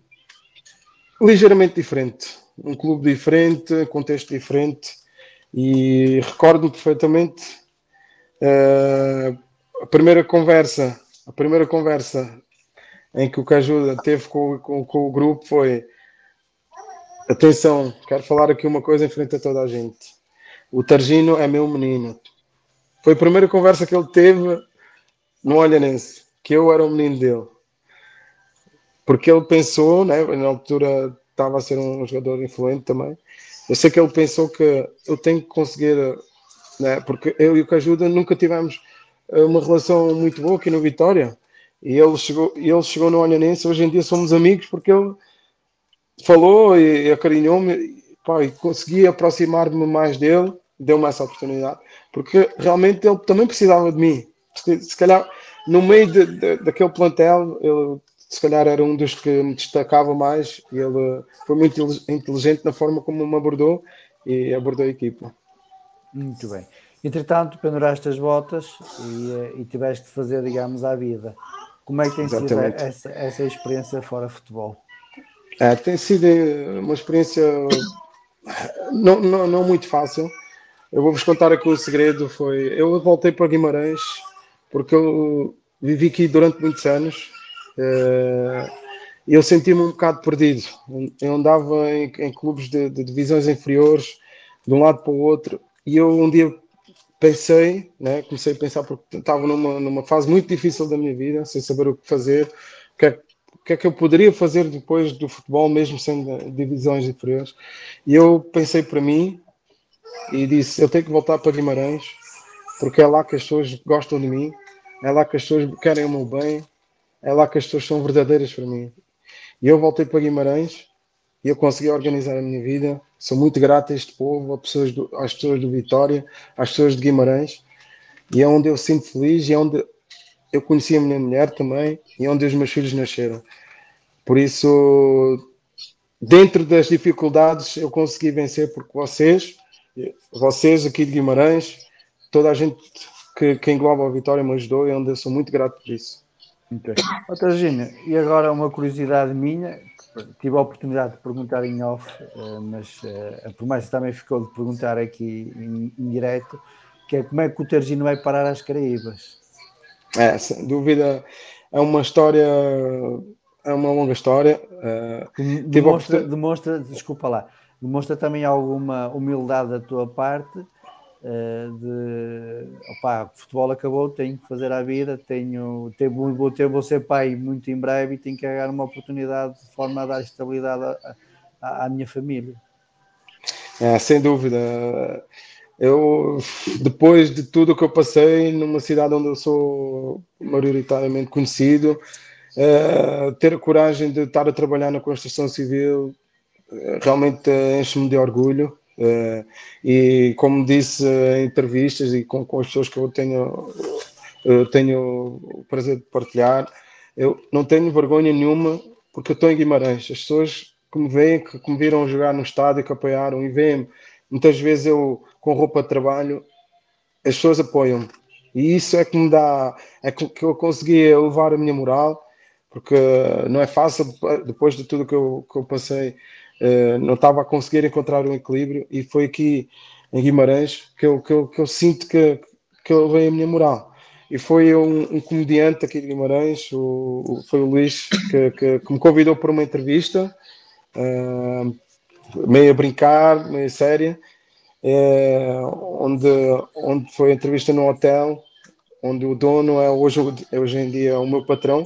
[SPEAKER 3] ligeiramente diferente. Um clube diferente, contexto diferente. E recordo perfeitamente uh, a primeira conversa, a primeira conversa em que o Cajuda teve com, com, com o grupo foi atenção, quero falar aqui uma coisa em frente a toda a gente. O Targino é meu menino. Foi a primeira conversa que ele teve no Olhanense, que eu era o menino dele. Porque ele pensou, né, na altura estava a ser um jogador influente também. Eu sei que ele pensou que eu tenho que conseguir, né, porque eu e o Cajuda nunca tivemos uma relação muito boa aqui no Vitória. E ele chegou, ele chegou no Olhanense, hoje em dia somos amigos porque ele falou e, e acarinhou-me e consegui aproximar-me mais dele, deu-me essa oportunidade, porque realmente ele também precisava de mim. Se, se calhar, no meio de, de, daquele plantel, ele se calhar era um dos que me destacava mais e ele foi muito inteligente na forma como me abordou e abordou a equipa.
[SPEAKER 1] Muito bem. Entretanto, penduraste as botas e, eh, e tiveste de fazer, digamos, à vida. Como é que tem Exatamente. sido essa, essa experiência fora futebol?
[SPEAKER 3] É, tem sido uma experiência não, não, não muito fácil. Eu vou-vos contar aqui o segredo. Foi, eu voltei para Guimarães porque eu vivi aqui durante muitos anos eh, eu senti-me um bocado perdido. Eu andava em, em clubes de, de, divisões inferiores, de um lado para o outro, e eu um dia pensei, né, comecei a pensar porque estava numa, numa fase muito difícil da minha vida, sem saber o que fazer, o que, é, o que é que eu poderia fazer depois do futebol, mesmo sendo divisões inferiores. E eu pensei para mim e disse: eu tenho que voltar para Guimarães, porque é lá que as pessoas gostam de mim, é lá que as pessoas querem o meu bem, é lá que as pessoas são verdadeiras para mim. E eu voltei para Guimarães e eu consegui organizar a minha vida Sou muito grato a este povo, às pessoas do, às pessoas do Vitória, às pessoas de Guimarães, e é onde eu sinto feliz e é onde eu conheci a minha mulher também e é onde os meus filhos nasceram. Por isso, dentro das dificuldades, eu consegui vencer porque vocês, vocês aqui de Guimarães, toda a gente que, que engloba a Vitória me ajudou e onde eu sou muito grato por isso.
[SPEAKER 1] Okay. Outra Gina, e agora uma curiosidade minha, tive a oportunidade de perguntar em off, eh, mas eh, a promessa também ficou de perguntar aqui em, em direto, que é como é que o Tergino vai parar às Caraíbas?
[SPEAKER 3] É, sem dúvida, é uma história, é uma longa história.
[SPEAKER 1] Uh, demonstra, demonstra, desculpa lá, demonstra também alguma humildade da tua parte eh, de opá, o futebol acabou, tenho que fazer a vida, tenho, tenho vou, ter, vou ser pai muito em breve e tenho que agarrar uma oportunidade de forma a dar estabilidade à, à minha família.
[SPEAKER 3] É, sem dúvida. Eu, depois de tudo o que eu passei numa cidade onde eu sou maioritariamente conhecido, é, ter a coragem de estar a trabalhar na construção civil é, realmente enche-me de orgulho. Uh, e como disse em entrevistas e com, com as pessoas que eu tenho, eu tenho o prazer de partilhar, eu não tenho vergonha nenhuma porque eu estou em Guimarães. As pessoas que me veem, que, que me viram jogar no estádio, que apoiaram e veem muitas vezes eu com roupa de trabalho, as pessoas apoiam-me. E isso é que me dá, é que, eu consegui elevar a minha moral, porque não é fácil depois de tudo que eu, que eu passei eh, não estava a conseguir encontrar um equilíbrio e foi aqui em Guimarães que eu, que eu, que eu sinto que, que eu veio a minha moral. E foi um, um comediante aqui de Guimarães, o, o, foi o Luís, que, que, que, me convidou para uma entrevista, uh, meio a brincar, meio séria, uh, onde, onde foi a entrevista no hotel, onde o dono é hoje, hoje em dia o meu patrão,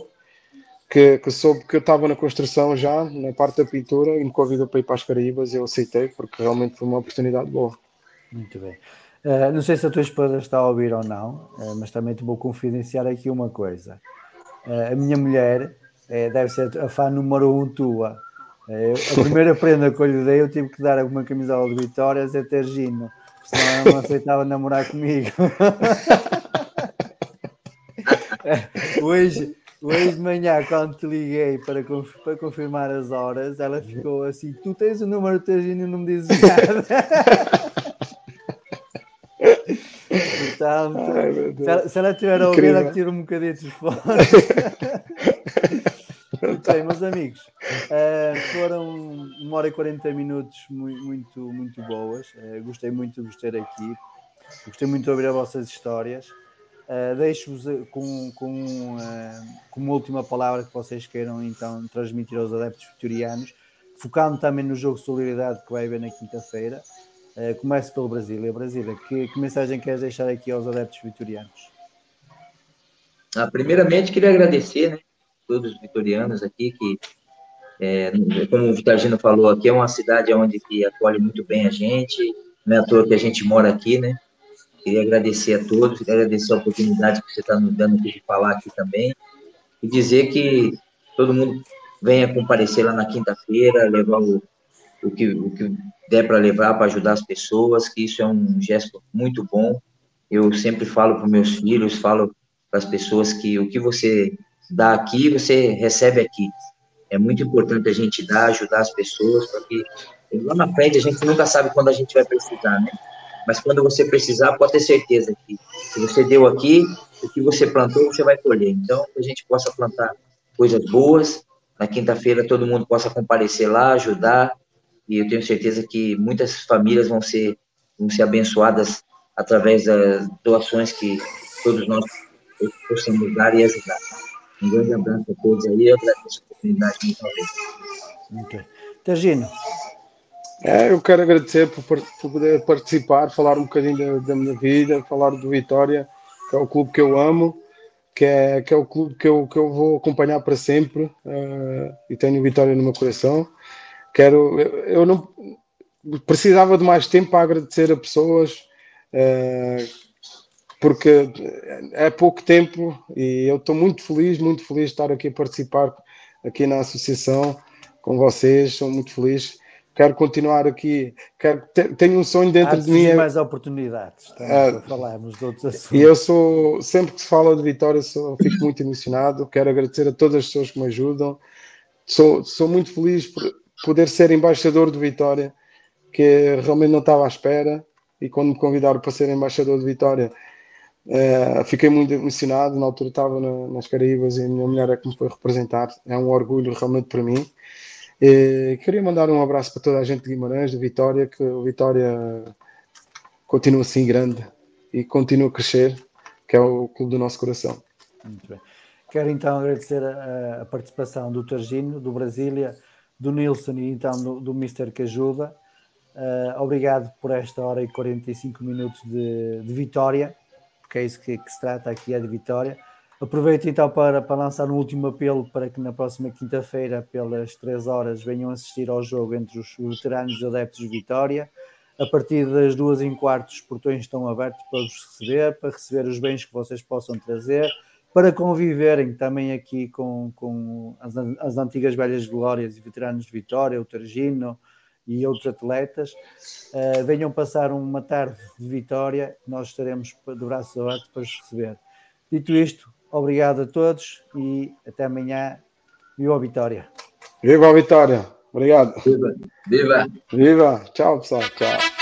[SPEAKER 3] que, que soube que eu estava na construção já, na parte da pintura, e me convidou para ir para as Caraíbas e eu aceitei, porque realmente foi uma oportunidade boa.
[SPEAKER 1] Muito bem. Uh, não sei se a tua esposa está a ouvir ou não, uh, mas também te vou confidenciar aqui uma coisa. Uh, a minha mulher deve ser a fã número um tua. a primeira prenda que eu lhe dei, eu tive que dar alguma camisola de Vitórias a ter Gino, senão ela não aceitava namorar comigo. hoje, Hoje de manhã, quando te liguei para, para confirmar as horas, ela ficou assim: Tu tens o número teu e não me dizes nada. Portanto, Ai, se, ela, se ela tiver a ouvir, ela tira um bocadinho de fora. Muito bem, meus amigos, uh, foram uma hora e 40 minutos muito, muito, muito boas. Uh, gostei muito de vos ter aqui. Gostei muito de ouvir as vossas histórias. Uh, Deixo-vos eh, com, com, uh, com uma última palavra que vocês queiram então transmitir aos adeptos vitorianos, focando também no jogo de solidariedade que vai haver na quinta-feira. Uh, comece pelo Brasília. Brasília, que, que, mensagem queres deixar aqui aos adeptos vitorianos?
[SPEAKER 2] Ah, primeiramente, queria agradecer né, todos os vitorianos aqui, que, é, como o Vitargino falou, aqui é uma cidade onde que acolhe muito bem a gente, não é à toa que a gente mora aqui, né? Queria agradecer a todos, agradecer a oportunidade que você está nos dando aqui de falar aqui também, e dizer que todo mundo venha comparecer lá na quinta-feira, levar o, o, que, o que der para levar para ajudar as pessoas, que isso é um gesto muito bom. Eu sempre falo para meus filhos, falo para as pessoas que o que você dá aqui, você recebe aqui. É muito importante a gente dar, ajudar as pessoas, porque lá na frente a gente nunca sabe quando a gente vai precisar, né? Mas quando você precisar, pode ter certeza que se você deu aqui, o que você plantou, você vai colher. Então, que a gente possa plantar coisas boas, na quinta-feira todo mundo possa comparecer lá, ajudar, e eu tenho certeza que muitas famílias vão ser, vão ser abençoadas através das doações que todos nós possamos dar e ajudar. Um grande abraço a todos aí, eu agradeço a oportunidade de uma vez.
[SPEAKER 1] Ok. Tergino,
[SPEAKER 3] é, eu quero agradecer por, por, poder participar, falar um bocadinho da, da, minha vida, falar do Vitória, que é o clube que eu amo, que é, que é o clube que eu, que eu vou acompanhar para sempre uh, e tenho Vitória no meu coração. Quero, eu, eu, não precisava de mais tempo para agradecer a pessoas, uh, porque é pouco tempo e eu estou muito feliz, muito feliz de estar aqui a participar aqui na associação com vocês, sou muito feliz quero continuar aqui, quero, tenho um sonho dentro
[SPEAKER 1] Há
[SPEAKER 3] de mim.
[SPEAKER 1] mais oportunidades é, para falarmos de outros assuntos.
[SPEAKER 3] E eu sou, sempre que se fala de Vitória, sou, fico muito emocionado. Quero agradecer a todas as pessoas que me ajudam. Sou, sou muito feliz por poder ser embaixador de Vitória, que realmente não estava à espera. E quando me convidaram para ser embaixador de Vitória, é, fiquei muito emocionado. Na altura estava na, nas Caraíbas e a minha mulher é que me foi representar. É um orgulho realmente para mim. E queria mandar um abraço para toda a gente de Guimarães, de Vitória, que o Vitória continua assim grande e continua a crescer, que é o clube do nosso coração.
[SPEAKER 1] Muito bem. Quero então agradecer a, a participação do Targino, do Brasília, do Nilson e então do, do Mister que ajuda. Uh, obrigado por esta hora e 45 minutos de, de vitória, porque é isso que, que, se trata aqui, é de vitória. Aproveito então para, para lançar um último apelo para que na próxima quinta-feira, pelas 3 horas, venham assistir ao jogo entre os veteranos e adeptos de Vitória. A partir das duas em quarto, os portões estão abertos para vos receber, para receber os bens que vocês possam trazer, para conviverem também aqui com, com as, as antigas velhas glórias e veteranos de Vitória, o Targino e outros atletas. Uh, venham passar uma tarde de Vitória, nós estaremos de braços abertos para os receber. Dito isto, Obrigado a todos e até amanhã. Viva a Vitória!
[SPEAKER 3] Viva a Vitória! Obrigado!
[SPEAKER 2] Viva! Viva!
[SPEAKER 3] Viva! Tchau, pessoal! Tchau!